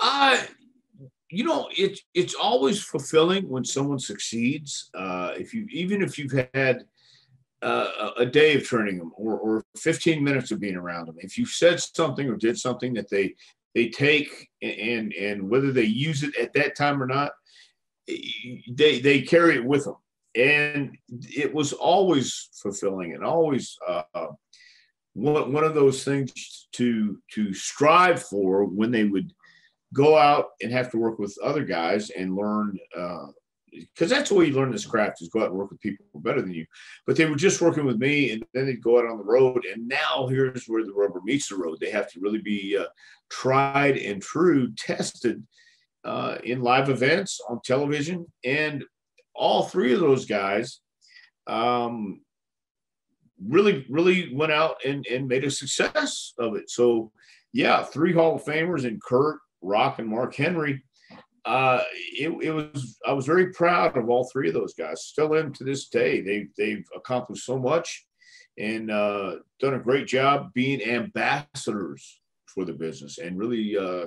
Uh, you know, it's it's always fulfilling when someone succeeds. Uh, if you even if you've had uh, a day of training them or, or 15 minutes of being around them. If you said something or did something that they they take and and whether they use it at that time or not, they they carry it with them. And it was always fulfilling and always uh, one, one of those things to to strive for when they would go out and have to work with other guys and learn uh, because that's the way you learn this craft is go out and work with people better than you. But they were just working with me, and then they'd go out on the road. And now here's where the rubber meets the road. They have to really be uh, tried and true, tested uh, in live events on television, and all three of those guys um, really, really went out and, and made a success of it. So, yeah, three Hall of Famers and Kurt, Rock, and Mark Henry uh, it, it, was I was very proud of all three of those guys. Still am to this day. They they've accomplished so much and uh, done a great job being ambassadors for the business and really uh,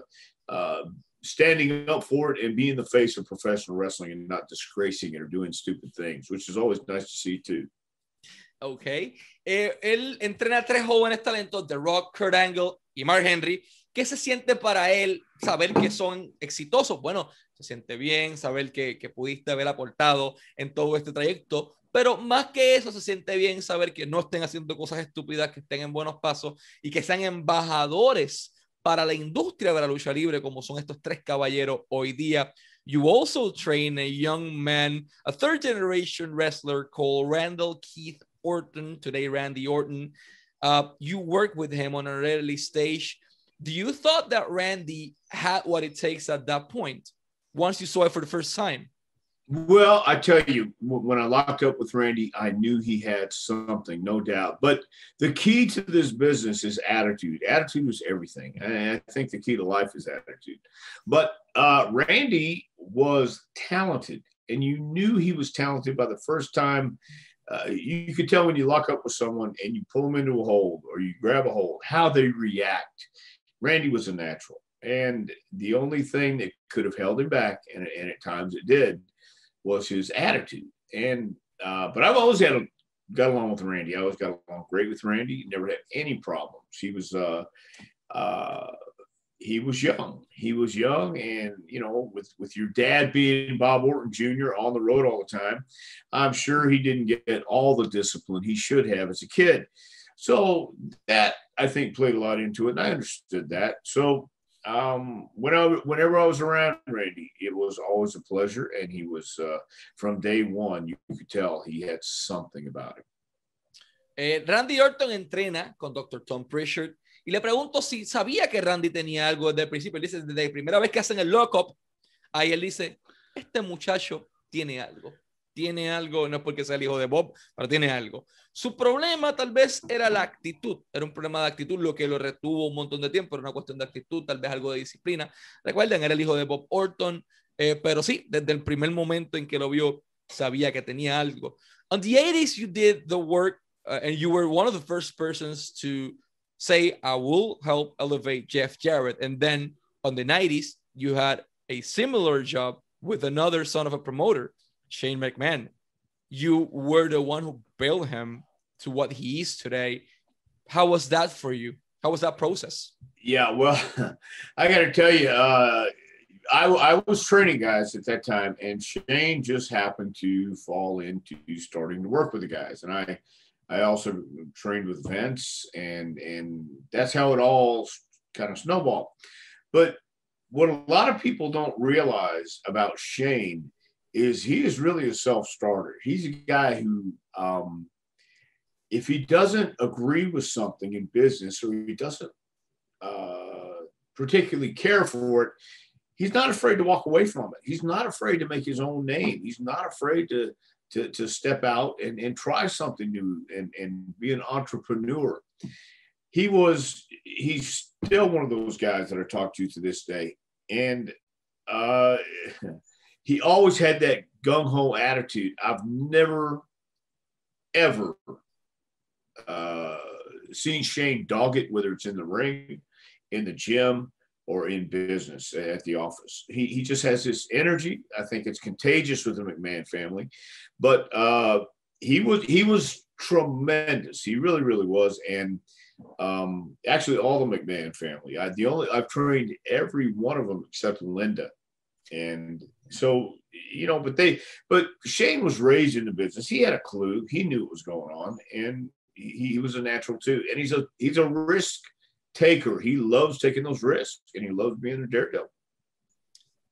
uh, standing up for it and being the face of professional wrestling and not disgracing it or doing stupid things, which is always nice to see too. Ok. Eh, él entrena tres jóvenes talentos, The Rock, Kurt Angle y Mark Henry. ¿Qué se siente para él saber que son exitosos? Bueno, se siente bien saber que, que pudiste haber aportado en todo este trayecto, pero más que eso, se siente bien saber que no estén haciendo cosas estúpidas, que estén en buenos pasos y que sean embajadores para la industria de la lucha libre, como son estos tres caballeros hoy día. You also train a young man, a third generation wrestler called Randall Keith Orton, today Randy Orton. Uh, you work with him on an early stage. Do you thought that Randy had what it takes at that point once you saw it for the first time? Well, I tell you, when I locked up with Randy, I knew he had something, no doubt. But the key to this business is attitude. Attitude is everything. And I think the key to life is attitude. But uh, Randy was talented, and you knew he was talented by the first time. Uh, you, you could tell when you lock up with someone and you pull them into a hold or you grab a hold, how they react. Randy was a natural. And the only thing that could have held him back, and, and at times it did, was his attitude. And uh, but I've always had a, got along with Randy. I always got along great with Randy. Never had any problems. He was uh, uh, he was young. He was young, and you know, with with your dad being Bob Orton Jr. on the road all the time, I'm sure he didn't get all the discipline he should have as a kid. So that I think played a lot into it, and I understood that. So um, when I, whenever I was around Randy, it was always a pleasure. And he was, uh, from day one, you could tell he had something about him. Eh, Randy Orton entrena con Dr. Tom Prichard y le pregunto si sabía que Randy tenía algo desde el principio. Él dice, desde la primera vez que hacen el lock-up, ahí él dice, este muchacho tiene algo tiene algo, no es porque sea el hijo de Bob, pero tiene algo. Su problema tal vez era la actitud, era un problema de actitud, lo que lo retuvo un montón de tiempo, era una cuestión de actitud, tal vez algo de disciplina. Recuerden, era el hijo de Bob Orton, eh, pero sí, desde el primer momento en que lo vio, sabía que tenía algo. On the 80s, you did the work, uh, and you were one of the first persons to say, I will help elevate Jeff Jarrett. And then on the 90s, you had a similar job with another son of a promoter. Shane McMahon, you were the one who built him to what he is today. How was that for you? How was that process? Yeah, well, I got to tell you, uh, I, I was training guys at that time, and Shane just happened to fall into starting to work with the guys, and I, I also trained with Vince, and and that's how it all kind of snowballed. But what a lot of people don't realize about Shane is he is really a self-starter. He's a guy who, um, if he doesn't agree with something in business or he doesn't uh, particularly care for it, he's not afraid to walk away from it. He's not afraid to make his own name. He's not afraid to to, to step out and, and try something new and, and be an entrepreneur. He was he's still one of those guys that I talk to to this day. And uh he always had that gung ho attitude. I've never, ever uh, seen Shane dog it, whether it's in the ring, in the gym, or in business at the office. He, he just has this energy. I think it's contagious with the McMahon family, but uh, he was he was tremendous. He really really was, and um, actually all the McMahon family. I, the only I've trained every one of them except Linda, and so, you know, but they, but Shane was raised in the business. He had a clue. He knew what was going on, and he, he was a natural too. And he's a he's a risk taker. He loves taking those risks, and he loves being a daredevil.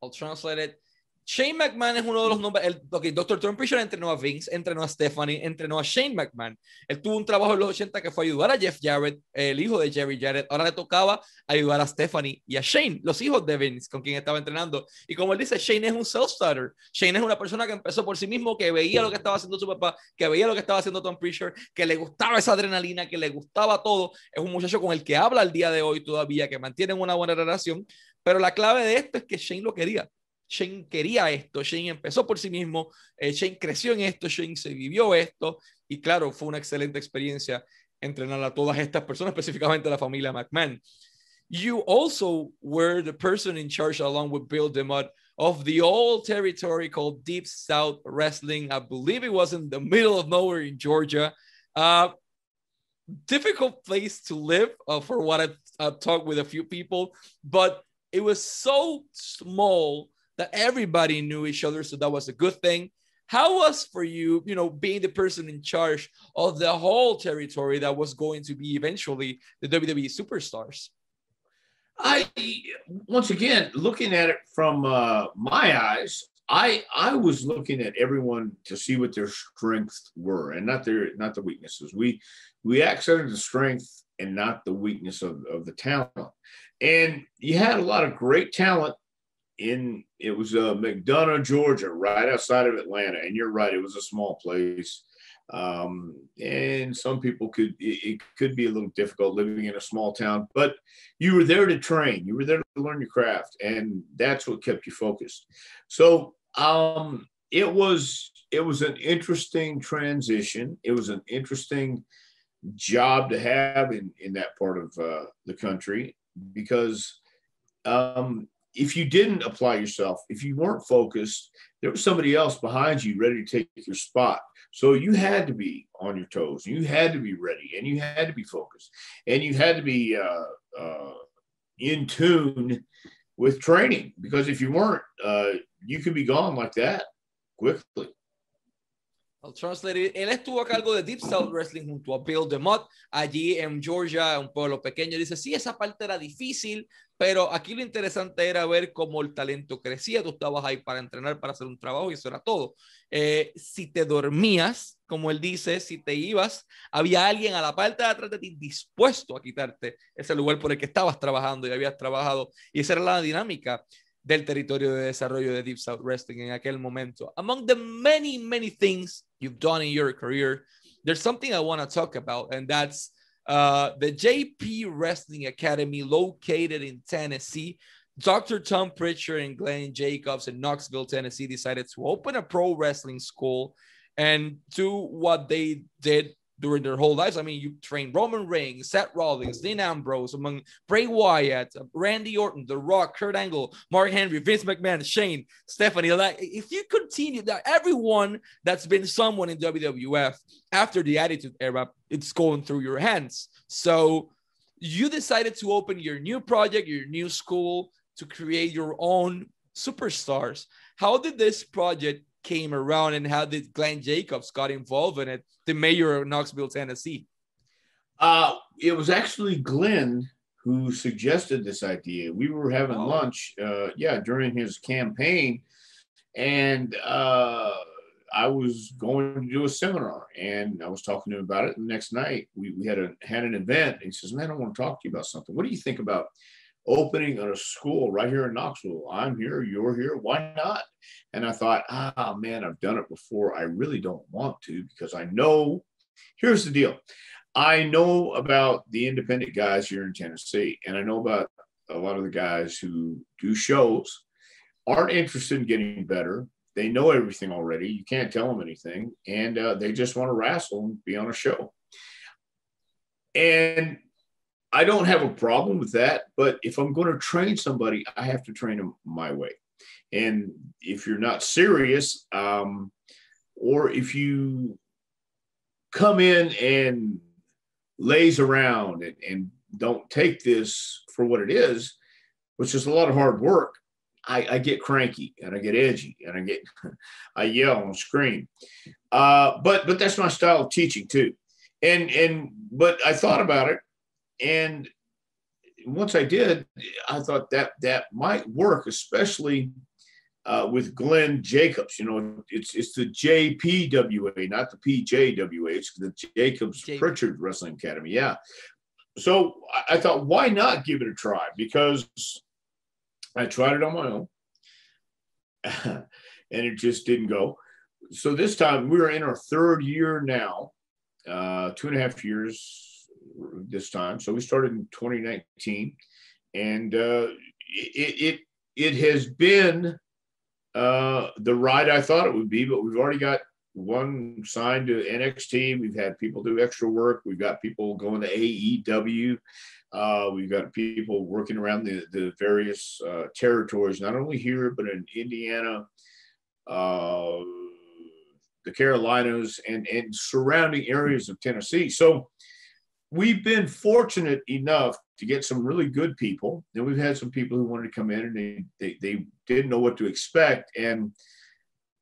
I'll translate it. Shane McMahon es uno de los nombres. El, okay, Dr. Tom Fisher entrenó a Vince, entrenó a Stephanie, entrenó a Shane McMahon. Él tuvo un trabajo en los 80 que fue ayudar a Jeff Jarrett, el hijo de Jerry Jarrett. Ahora le tocaba ayudar a Stephanie y a Shane, los hijos de Vince, con quien estaba entrenando. Y como él dice, Shane es un self-starter. Shane es una persona que empezó por sí mismo, que veía lo que estaba haciendo su papá, que veía lo que estaba haciendo Tom Fisher, que le gustaba esa adrenalina, que le gustaba todo. Es un muchacho con el que habla el día de hoy todavía, que mantienen una buena relación. Pero la clave de esto es que Shane lo quería. Shane quería esto, Shane empezó por sí mismo, eh, Shane creció en esto, Shane se vivió esto y claro, fue una excelente experiencia entrenar a todas estas personas, específicamente a la familia McMahon. You also were the person in charge, along with Bill DeMott, of the old territory called Deep South Wrestling. I believe it was in the middle of nowhere in Georgia. Uh, difficult place to live, uh, for what I've, I've talked with a few people, but it was so small that everybody knew each other. So that was a good thing. How was for you, you know, being the person in charge of the whole territory that was going to be eventually the WWE superstars? I once again looking at it from uh, my eyes, I I was looking at everyone to see what their strengths were and not their not the weaknesses. We we accented the strength and not the weakness of, of the talent. And you had a lot of great talent in it was uh, McDonough, Georgia, right outside of Atlanta. And you're right, it was a small place. Um, and some people could it, it, could be a little difficult living in a small town, but you were there to train, you were there to learn your craft, and that's what kept you focused. So um, it was it was an interesting transition. It was an interesting job to have in in that part of uh, the country because um, if you didn't apply yourself, if you weren't focused, there was somebody else behind you ready to take your spot. So you had to be on your toes. You had to be ready, and you had to be focused, and you had to be uh, uh, in tune with training. Because if you weren't, uh, you could be gone like that quickly. I'll translate it. Él estuvo a cargo de Deep South Wrestling junto a Bill DeMott allí en Georgia, un pueblo pequeño. Dice, sí, esa parte era difícil, pero aquí lo interesante era ver cómo el talento crecía. Tú estabas ahí para entrenar, para hacer un trabajo y eso era todo. Eh, si te dormías, como él dice, si te ibas, había alguien a la parte de atrás de ti dispuesto a quitarte ese lugar por el que estabas trabajando y habías trabajado. Y esa era la dinámica del territorio de desarrollo de Deep South Wrestling en aquel momento. Among the many, many things you've done in your career, there's something I want to talk about, and that's uh, the JP Wrestling Academy located in Tennessee. Dr. Tom Prichard and Glenn Jacobs in Knoxville, Tennessee decided to open a pro wrestling school and do what they did during their whole lives. I mean, you train Roman Reigns, Seth Rollins, Dean Ambrose, among Bray Wyatt, Randy Orton, The Rock, Kurt Angle, Mark Henry, Vince McMahon, Shane, Stephanie. Like, if you continue that, everyone that's been someone in WWF after the Attitude Era, it's going through your hands. So you decided to open your new project, your new school, to create your own superstars. How did this project came around and how did Glenn Jacobs got involved in it, the mayor of Knoxville, Tennessee? Uh, it was actually Glenn who suggested this idea. We were having oh. lunch, uh, yeah, during his campaign, and uh, I was going to do a seminar, and I was talking to him about it. the next night, we, we had a had an event. And he says, "Man, I want to talk to you about something. What do you think about opening a school right here in Knoxville. I'm here, you're here, why not? And I thought, ah, man, I've done it before. I really don't want to because I know. Here's the deal I know about the independent guys here in Tennessee, and I know about a lot of the guys who do shows, aren't interested in getting better. They know everything already. You can't tell them anything, and uh, they just want to wrestle and be on a show. And I don't have a problem with that, but if I'm going to train somebody, I have to train them my way. And if you're not serious, um, or if you come in and lays around and, and don't take this for what it is, which is a lot of hard work, I, I, get cranky and I get edgy and I get I yell and scream. Uh, but but that's my style of teaching too. And and but I thought about it and once I did, I thought that that might work, especially uh, with Glenn Jacobs. You know, it's it's the JPWA, not the PJWA. It's the Jacobs J- Prichard Wrestling Academy. Yeah. So I, thought, why not give it a try? Because I tried it on my own, and it just didn't go. So this time we're in our third year now, uh, two and a half years this time. So we started in 2019, and uh, it, it it has been uh, the ride I thought it would be. But we've already got one signed to NXT. We've had people do extra work. We've got people going to AEW. Uh, we've got people working around the, the various uh, territories, not only here, but in Indiana, uh, the Carolinas, and, and surrounding areas of Tennessee. So we've been fortunate enough to get some really good people. And we've had some people who wanted to come in and they, they, they didn't know what to expect. And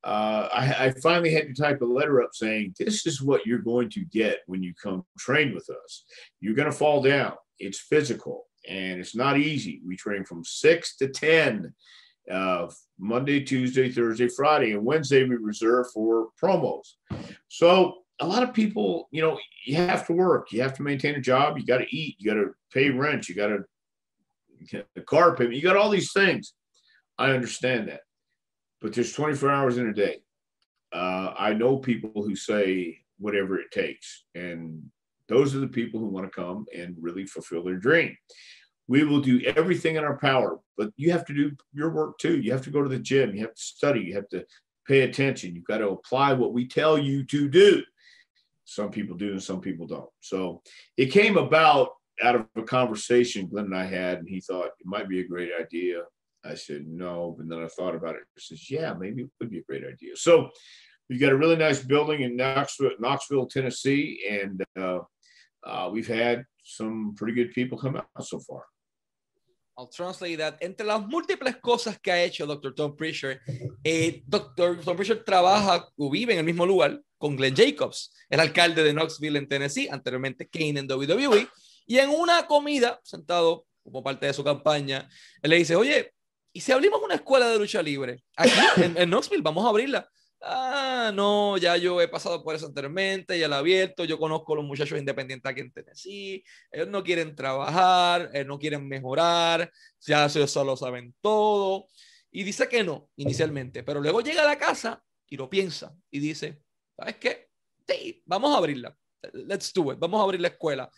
uh, I, I, finally had to type a letter up saying, This is what you're going to get when you come train with us. You're going to fall down. It's physical and it's not easy. We train from six to 10, uh, Monday, Tuesday, Thursday, Friday, and Wednesday we reserve for promos. So a lot of people, you know, you have to work, you have to maintain a job, you got to eat, you got to pay rent, you got to the car payment, you got all these things. I understand that, but there's 24 hours in a day. Uh, I know people who say whatever it takes, and those are the people who want to come and really fulfill their dream. We will do everything in our power, but you have to do your work too. You have to go to the gym, you have to study, you have to pay attention. You've got to apply what we tell you to do. Some people do and some people don't. So it came about out of a conversation Glenn and I had, and he thought it might be a great idea. I said, no. And then I thought about it. He says, yeah, maybe it would be a great idea. So we've got a really nice building in Knoxville, Knoxville Tennessee, and uh, uh, we've had some pretty good people come out so far. I'll translate that. Entre las múltiples cosas que ha hecho Dr. Tom Prichard, eh, Dr. Tom Prichard trabaja o vive en el mismo lugar con Glenn Jacobs, el alcalde de Knoxville en Tennessee, anteriormente Kane en WWE, y en una comida, sentado como parte de su campaña, él le dice, oye, ¿y si abrimos una escuela de lucha libre? Aquí en, en Knoxville, vamos a abrirla ah, no, ya yo he pasado por eso anteriormente, ya lo he abierto, yo conozco a los muchachos independientes aquí en Tennessee, ellos no quieren trabajar, ellos no quieren mejorar, ya ellos solo saben todo. Y dice que no, inicialmente, pero luego llega a la casa y lo piensa y dice, ¿sabes qué? Sí, vamos a abrirla. Let's do it. Vamos a abrir la escuela.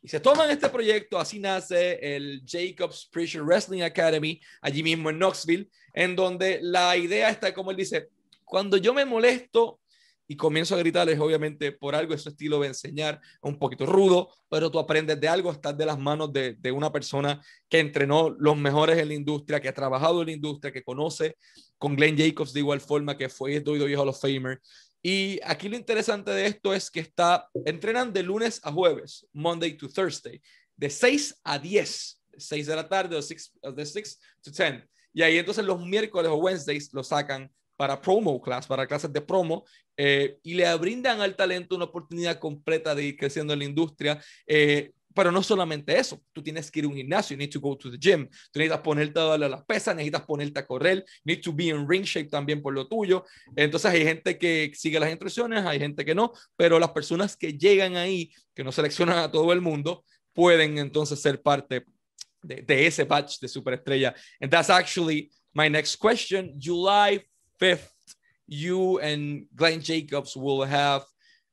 Y se toman este proyecto, así nace el Jacobs Preacher Wrestling Academy, allí mismo en Knoxville, en donde la idea está, como él dice, cuando yo me molesto y comienzo a gritarles, obviamente por algo ese estilo de enseñar un poquito rudo, pero tú aprendes de algo, estás de las manos de, de, una persona que entrenó los mejores en la industria, que ha trabajado en la industria, que conoce con Glenn Jacobs de igual forma, que fue WWE Hall of Famer. Y aquí lo interesante de esto es que está, entrenan de lunes a jueves, Monday to Thursday, de 6 a 10, 6 de la tarde o 6, de 6 to 10. Y ahí entonces los miércoles o Wednesdays lo sacan para promo class, para clases de promo, eh, y le brindan al talento una oportunidad completa de ir creciendo en la industria. Eh, pero no solamente eso, tú tienes que ir a un gimnasio, you need to go to the gym, tú necesitas ponerte a darle las pesas, necesitas ponerte a correr, need to be in ring shape también por lo tuyo. Entonces hay gente que sigue las instrucciones, hay gente que no, pero las personas que llegan ahí, que no seleccionan a todo el mundo, pueden entonces ser parte de, de ese batch de superestrella. And that's actually my next question. July fifth, you and Glenn Jacobs will have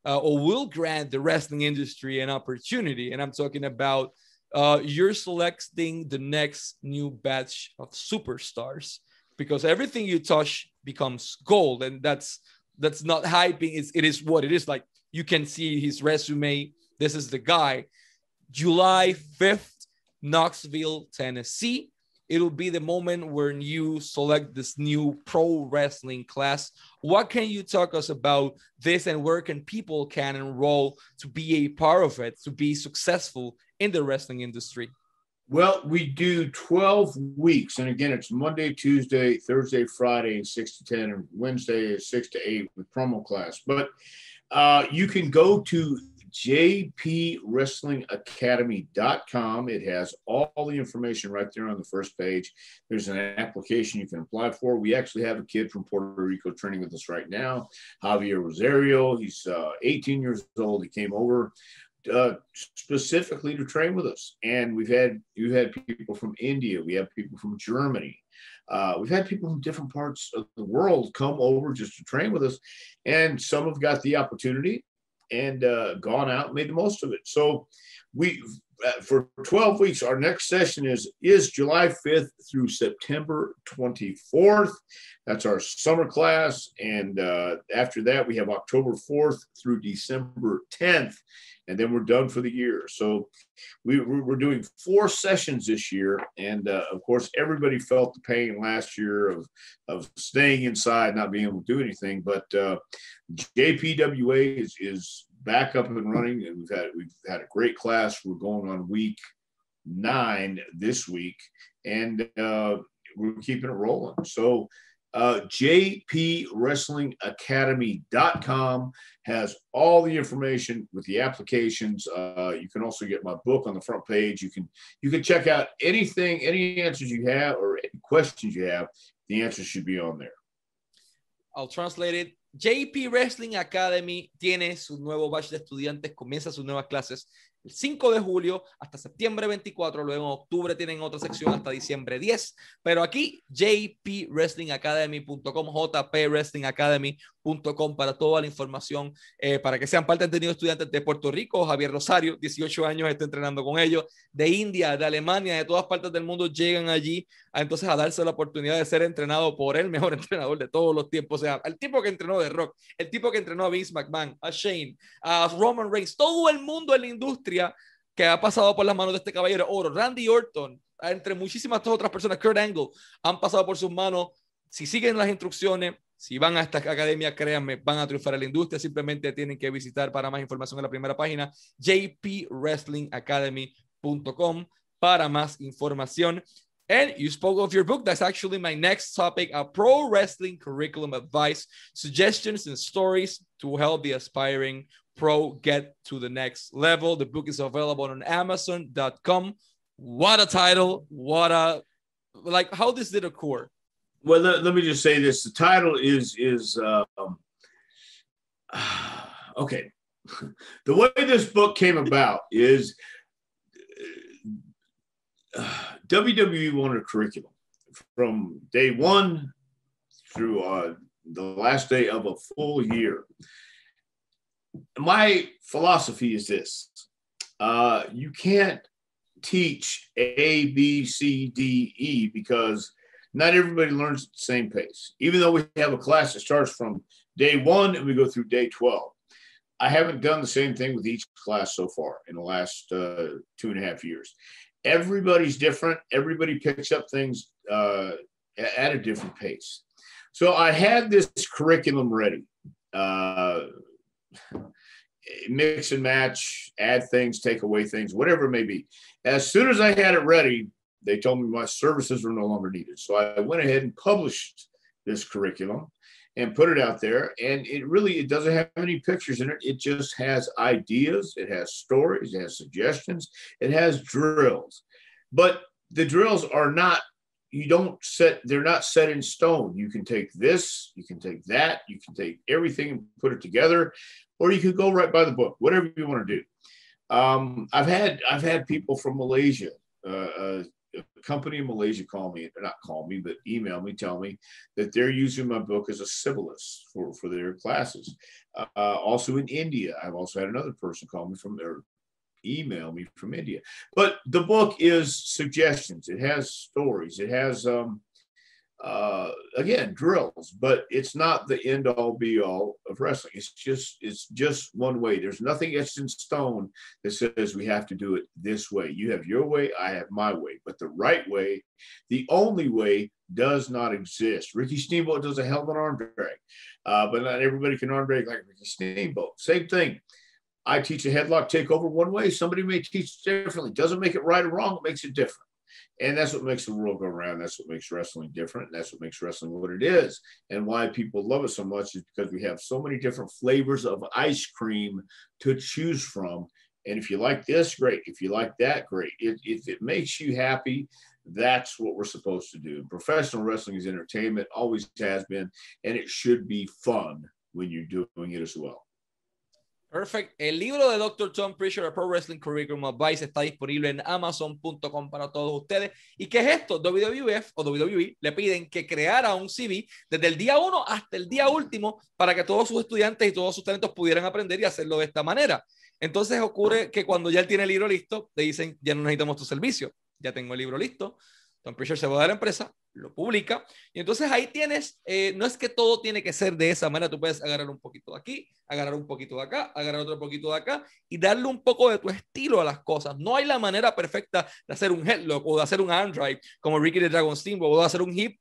uh, or will grant the wrestling industry an opportunity. And I'm talking about uh, you're selecting the next new batch of superstars because everything you touch becomes gold, and that's that's not hyping. It's, it is what it is. Like you can see his resume. This is the guy. July 5th, Knoxville, Tennessee it'll be the moment when you select this new pro wrestling class. What can you talk us about this and where can people can enroll to be a part of it, to be successful in the wrestling industry? Well, we do 12 weeks. And again, it's Monday, Tuesday, Thursday, Friday, 6 to 10, and Wednesday is 6 to 8 with promo class. But uh, you can go to jpwrestlingacademy.com. It has all the information right there on the first page. There's an application you can apply for. We actually have a kid from Puerto Rico training with us right now, Javier Rosario. He's uh, 18 years old. He came over uh, specifically to train with us, and we've had we've had people from India. We have people from Germany. Uh, we've had people from different parts of the world come over just to train with us, and some have got the opportunity, and uh, gone out and made the most of it. So we for 12 weeks our next session is is july 5th through september 24th that's our summer class and uh, after that we have october 4th through december 10th and then we're done for the year. So we, we're doing four sessions this year and uh, of course everybody felt the pain last year of, of staying inside not being able to do anything but uh, jpwa is, is back up and running, and we've had we've had a great class. We're going on week nine this week, and uh, we're keeping it rolling. So. Uh, jpwrestlingacademy.com has all the information with the applications. Uh, you can also get my book on the front page. You can you can check out anything, any answers you have or any questions you have. The answers should be on there. I'll translate it JP Wrestling Academy tiene su nuevo batch de estudiantes, comienza sus nuevas clases el 5 de julio hasta septiembre 24, luego en octubre tienen otra sección hasta diciembre 10, pero aquí jpwrestlingacademy.com, jpwrestlingacademy.com para toda la información, eh, para que sean parte de estudiantes de Puerto Rico, Javier Rosario, 18 años, está entrenando con ellos, de India, de Alemania, de todas partes del mundo llegan allí a, entonces a darse la oportunidad de ser entrenado por el mejor entrenador de todos los tiempos, o sea, el tipo que entrenó de Rock, el tipo que entrenó a Vince McMahon, a Shane, a Roman Reigns, todo el mundo en la industria que ha pasado por las manos de este caballero oro. Randy Orton, entre muchísimas otras personas, Kurt Angle, han pasado por sus manos. Si siguen las instrucciones, si van a esta academia, créanme, van a triunfar en la industria. Simplemente tienen que visitar para más información en la primera página, jpwrestlingacademy.com para más información. And you spoke of your book. That's actually my next topic a pro wrestling curriculum advice, suggestions, and stories to help the aspiring Pro get to the next level. The book is available on Amazon.com. What a title! What a like how this did occur. Well, let, let me just say this: the title is is um, okay. the way this book came about is uh, WWE wanted a curriculum from day one through uh, the last day of a full year my philosophy is this uh, you can't teach A, B, C, D, E because not everybody learns at the same pace. Even though we have a class that starts from day one and we go through day 12. I haven't done the same thing with each class so far in the last uh, two and a half years. Everybody's different. Everybody picks up things uh, at a different pace. So I had this curriculum ready. Uh, mix and match, add things, take away things, whatever it may be. As soon as I had it ready, they told me my services were no longer needed. So I went ahead and published this curriculum and put it out there. And it really it doesn't have any pictures in it. It just has ideas, it has stories, it has suggestions, it has drills. But the drills are not you don't set they're not set in stone you can take this you can take that you can take everything and put it together or you could go right by the book, whatever you want to do. Um, I've had I've had people from Malaysia, uh, uh, a company in Malaysia call me, or not call me, but email me, tell me that they're using my book as a syllabus for, for their classes. Uh, also in India, I've also had another person call me from there, email me from India. But the book is suggestions. It has stories. It has um, uh, again drills but it's not the end all be all of wrestling it's just it's just one way there's nothing etched in stone that says we have to do it this way you have your way i have my way but the right way the only way does not exist ricky steamboat does a hell of an arm drag uh, but not everybody can arm drag like ricky steamboat same thing I teach a headlock takeover one way. Somebody may teach differently. Doesn't make it right or wrong. It makes it different. And that's what makes the world go around. That's what makes wrestling different. That's what makes wrestling what it is. And why people love it so much is because we have so many different flavors of ice cream to choose from. And if you like this, great. If you like that, great. If, if it makes you happy, that's what we're supposed to do. Professional wrestling is entertainment, always has been, and it should be fun when you're doing it as well. Perfect. El libro de Dr. Tom Pritchard, Pro Wrestling Curriculum Advice, está disponible en amazon.com para todos ustedes. ¿Y qué es esto? WWF o WWE le piden que creara un CV desde el día uno hasta el día último para que todos sus estudiantes y todos sus talentos pudieran aprender y hacerlo de esta manera. Entonces ocurre que cuando ya él tiene el libro listo, le dicen, ya no necesitamos tu servicio, ya tengo el libro listo. Tom Pritchard se va a dar la empresa, lo publica. Y entonces ahí tienes, eh, no es que todo tiene que ser de esa manera, tú puedes agarrar un poquito de aquí, agarrar un poquito de acá, agarrar otro poquito de acá y darle un poco de tu estilo a las cosas. No hay la manera perfecta de hacer un headlock o de hacer un Android como Ricky de Dragon Steamboat o de hacer un hip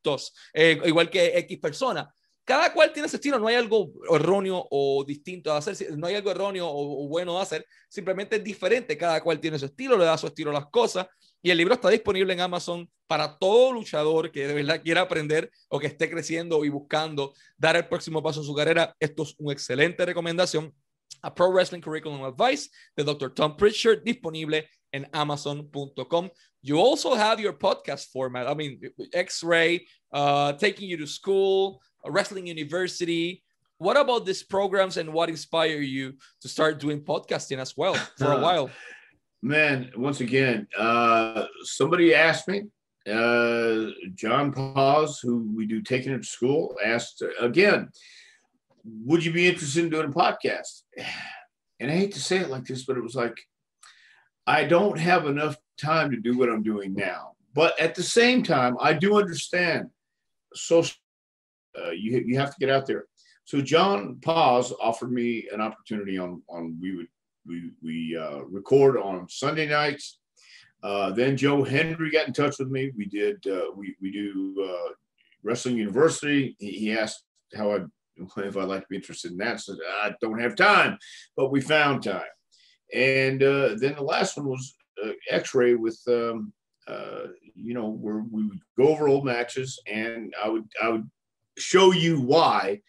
eh, igual que X persona. Cada cual tiene ese estilo, no hay algo erróneo o distinto de hacer, no hay algo erróneo o, o bueno de hacer, simplemente es diferente, cada cual tiene su estilo, le da su estilo a las cosas y el libro está disponible en Amazon para todo luchador que de verdad quiera aprender o que esté creciendo y buscando dar el próximo paso en su carrera. Esto es una excelente recomendación. A Pro Wrestling Curriculum Advice de Dr. Tom Pritchard, disponible en amazon.com. You also have your podcast format. I mean, X-Ray, uh, Taking You to School, Wrestling University, what about these programs and what inspired you to start doing podcasting as well for a while? Man, once again, uh, somebody asked me, uh, John Paz, who we do taking it to school, asked again, would you be interested in doing a podcast? And I hate to say it like this, but it was like, I don't have enough time to do what I'm doing now. But at the same time, I do understand social, uh, you, you have to get out there. So John Paz offered me an opportunity on, on we would we we uh, record on Sunday nights. Uh, then Joe Hendry got in touch with me. We did uh, we we do uh, Wrestling University. He, he asked how I if I'd like to be interested in that. So I don't have time, but we found time. And uh, then the last one was uh, X-ray with um, uh, you know where we would go over old matches, and I would I would show you why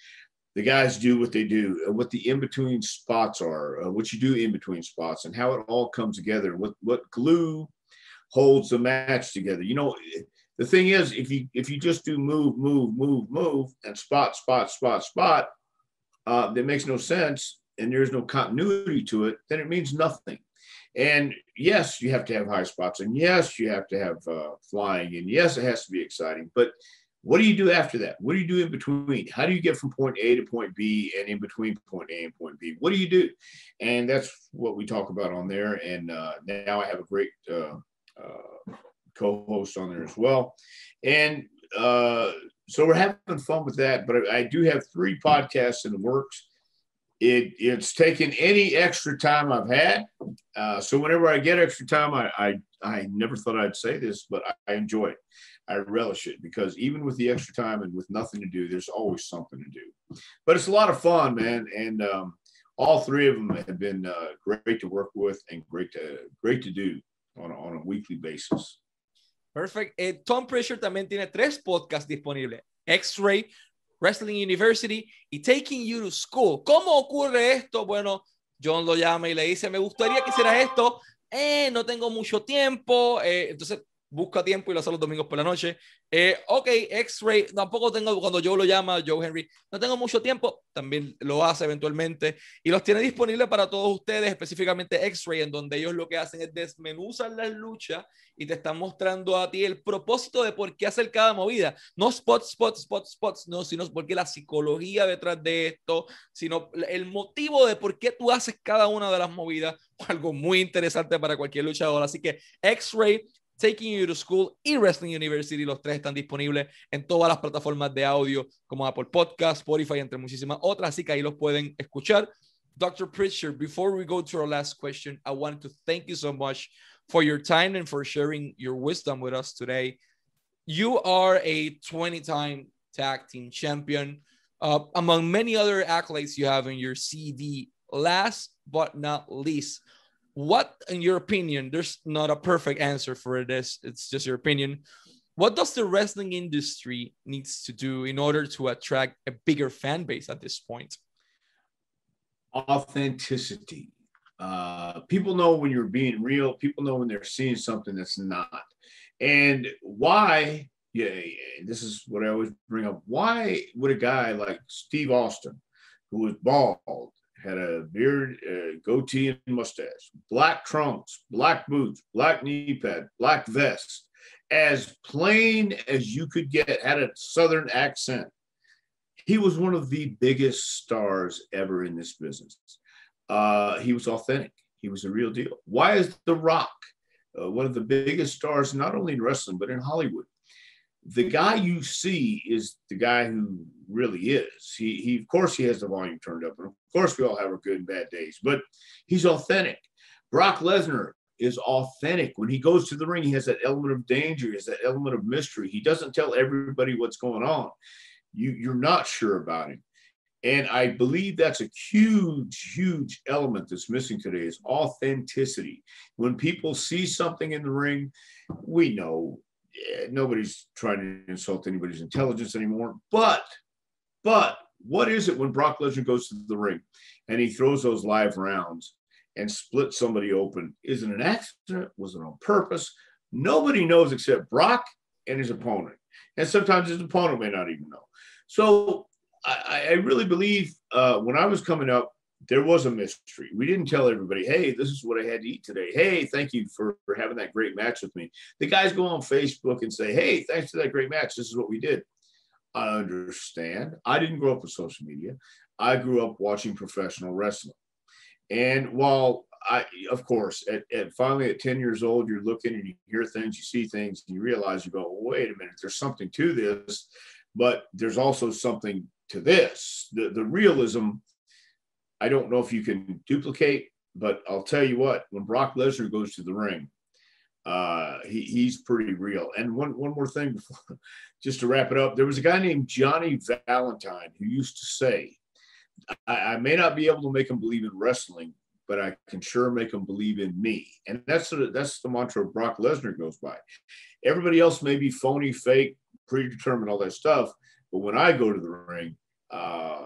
the guys do what they do, uh, what the in between spots are, uh, what you do in between spots, and how it all comes together. What what glue holds the match together. You know, the thing is, if you if you just do move, move, move, move, and spot, spot, spot, spot, uh, that makes no sense, and there's no continuity to it. Then it means nothing. And yes, you have to have high spots, and yes, you have to have uh, flying, and yes, it has to be exciting, but what do you do after that? What do you do in between? How do you get from point A to point B and in between point A and point B? What do you do? And that's what we talk about on there. And uh, now I have a great uh, uh, co-host on there as well. And uh, so we're having fun with that. But I do have three podcasts in the works. It, it's taken any extra time I've had. Uh, so whenever I get extra time, I, I, I never thought I'd say this, but I, I enjoy it. I relish it because even with the extra time and with nothing to do, there's always something to do. But it's a lot of fun, man. And um, all three of them have been uh, great to work with and great to great to do on a, on a weekly basis. Perfect. Eh, Tom Prichard también tiene tres podcasts disponibles: X-Ray, Wrestling University y Taking You to School. ¿Cómo ocurre esto? Bueno, John lo llama y le dice: Me gustaría que hicieras esto. Eh, no tengo mucho tiempo. Eh, entonces busca tiempo y lo hace los domingos por la noche. Eh, ok, X-Ray, tampoco tengo, cuando Joe lo llama, Joe Henry, no tengo mucho tiempo, también lo hace eventualmente y los tiene disponibles para todos ustedes, específicamente X-Ray, en donde ellos lo que hacen es desmenuzan las luchas y te están mostrando a ti el propósito de por qué hacer cada movida. No spots, spots, spots, spots, no, sino porque la psicología detrás de esto, sino el motivo de por qué tú haces cada una de las movidas, algo muy interesante para cualquier luchador. Así que X-Ray Taking You to School y Wrestling University. Los tres están disponibles en todas las plataformas de audio como Apple Podcast, Spotify, entre muchísimas otras. Así que ahí los pueden escuchar. Dr. Prichard, before we go to our last question, I wanted to thank you so much for your time and for sharing your wisdom with us today. You are a 20 time tag team champion, uh, among many other accolades you have in your CV. Last but not least, what in your opinion there's not a perfect answer for this. It's just your opinion. What does the wrestling industry needs to do in order to attract a bigger fan base at this point? Authenticity. Uh, people know when you're being real. People know when they're seeing something that's not. And why yeah this is what i always bring up. Why would a guy like steve austin who was bald had a beard, goatee, and mustache, black trunks, black boots, black knee pad, black vest, as plain as you could get, had a southern accent. He was one of the biggest stars ever in this business. Uh, he was authentic. He was a real deal. Why is The Rock uh, one of the biggest stars, not only in wrestling, but in Hollywood? The guy you see is the guy who really is. He, he, of course, he has the volume turned up, and of course, we all have our good and bad days, but he's authentic. Brock Lesnar is authentic. When he goes to the ring, he has that element of danger, he has that element of mystery. He doesn't tell everybody what's going on. You, you're not sure about him. And I believe that's a huge, huge element that's missing today is authenticity. When people see something in the ring, we know nobody's trying to insult anybody's intelligence anymore. But, but what is it when Brock Lesnar goes to the ring and he throws those live rounds and splits somebody open? Is it an accident? Was it on purpose? Nobody knows except Brock and his opponent. And sometimes his opponent may not even know. So I, I really believe uh, when I was coming up, there was a mystery. We didn't tell everybody, hey, this is what I had to eat today. Hey, thank you for, for having that great match with me. The guys go on Facebook and say, hey, thanks for that great match. This is what we did. I understand. I didn't grow up with social media. I grew up watching professional wrestling. And while I, of course, at, at, finally at 10 years old, you're looking and you hear things, you see things, and you realize you go, wait a minute, there's something to this, but there's also something to this. The, the realism, I don't know if you can duplicate, but I'll tell you what, when Brock Lesnar goes to the ring, uh, he, he's pretty real. And one, one more thing before, just to wrap it up, there was a guy named Johnny Valentine who used to say, I, I may not be able to make him believe in wrestling, but I can sure make them believe in me. And that's the, that's the mantra Brock Lesnar goes by. Everybody else may be phony, fake, predetermined, all that stuff. But when I go to the ring, uh,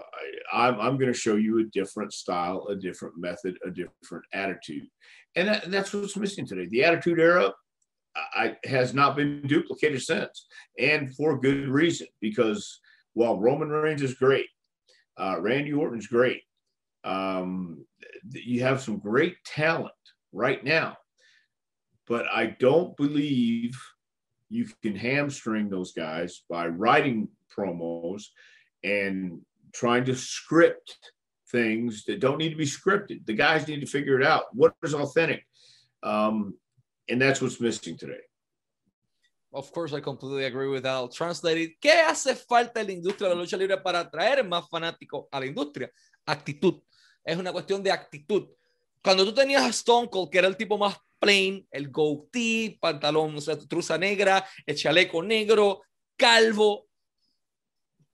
I, am I'm, I'm going to show you a different style, a different method, a different attitude. And that, that's what's missing today. The attitude era I, has not been duplicated since, and for good reason. Because while Roman Reigns is great, uh, Randy Orton's great, um, you have some great talent right now, but I don't believe you can hamstring those guys by writing promos and trying to script things that don't need to be scripted. The guys need to figure it out. What is authentic? Um, and that's what's missing today. Of course, I completely agree with that. I'll translate it. ¿Qué hace falta en la industria de la lucha libre para atraer más fanáticos a la industria? Actitud. es una cuestión de actitud. Cuando tú tenías a Stone Cold, que era el tipo más plain, el goatee, pantalón, o sea, truza negra, el chaleco negro, calvo,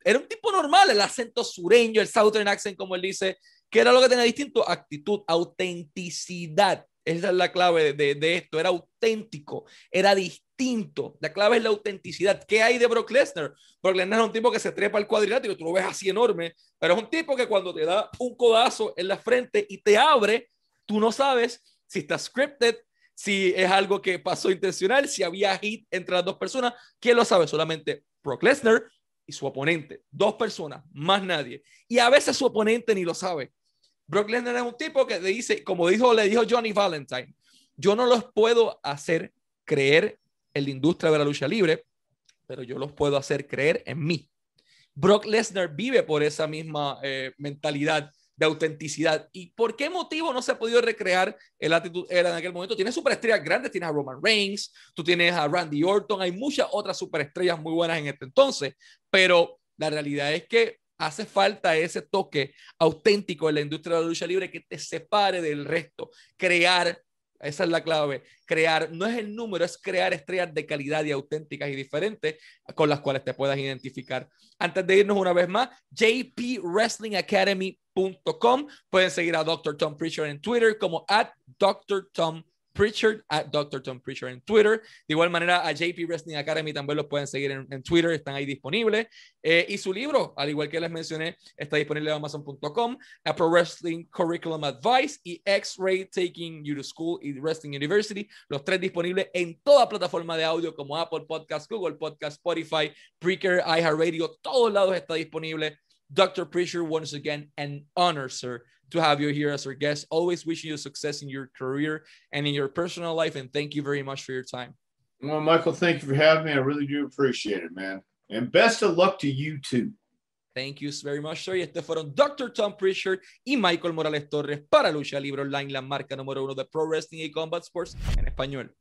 era un tipo normal, el acento sureño, el southern accent, como él dice, que era lo que tenía distinto, actitud, autenticidad. Esa es la clave de, de, esto, era auténtico, era distinto. La clave es la autenticidad. ¿Qué hay de Brock Lesnar? Brock Lesnar es un tipo que se trepa al cuadrilátero, tú lo ves así enorme, pero es un tipo que cuando te da un codazo en la frente y te abre, tú no sabes si está scripted, si es algo que pasó intencional, si había hit entre las dos personas. ¿Quién lo sabe? Solamente Brock Lesnar y su oponente. Dos personas, más nadie. Y a veces su oponente ni lo sabe. Brock Lesnar es un tipo que le dice, como dijo, le dijo Johnny Valentine, yo no los puedo hacer creer en la industria de la lucha libre, pero yo los puedo hacer creer en mí. Brock Lesnar vive por esa misma eh, mentalidad de autenticidad. ¿Y por qué motivo no se ha podido recrear el actitud era en aquel momento? Tienes superestrellas grandes, tienes a Roman Reigns, tú tienes a Randy Orton, hay muchas otras superestrellas muy buenas en este entonces, pero la realidad es que hace falta ese toque auténtico en la industria de la lucha libre que te separe del resto, crear, esa es la clave, crear, no es el número, es crear estrellas de calidad y auténticas y diferentes con las cuales te puedas identificar. Antes de irnos una vez más, jpwrestlingacademy.com, pueden seguir a Dr. Tom Preacher en Twitter como at Dr. Tom Pritchard, at Dr. Tom Pritchard en Twitter. De igual manera, a JP Wrestling Academy también los pueden seguir en, Twitter, están ahí disponibles. Eh, y su libro, al igual que les mencioné, está disponible en Amazon.com, a Pro Wrestling Curriculum Advice y X-Ray Taking You to School y Wrestling University. Los tres disponibles en toda plataforma de audio como Apple Podcast, Google Podcast, Spotify, Breaker, iHeartRadio, todos lados está disponible. Dr. Preacher, once again, an honor, sir, to have you here as our guest. Always wishing you success in your career and in your personal life. And thank you very much for your time. Well, Michael, thank you for having me. I really do appreciate it, man. And best of luck to you too. Thank you very much, sir. Y este fueron Dr. Tom Prichard y Michael Morales Torres para Lucha Libre Online, la marca número uno de Pro Wrestling y Combat Sports en español.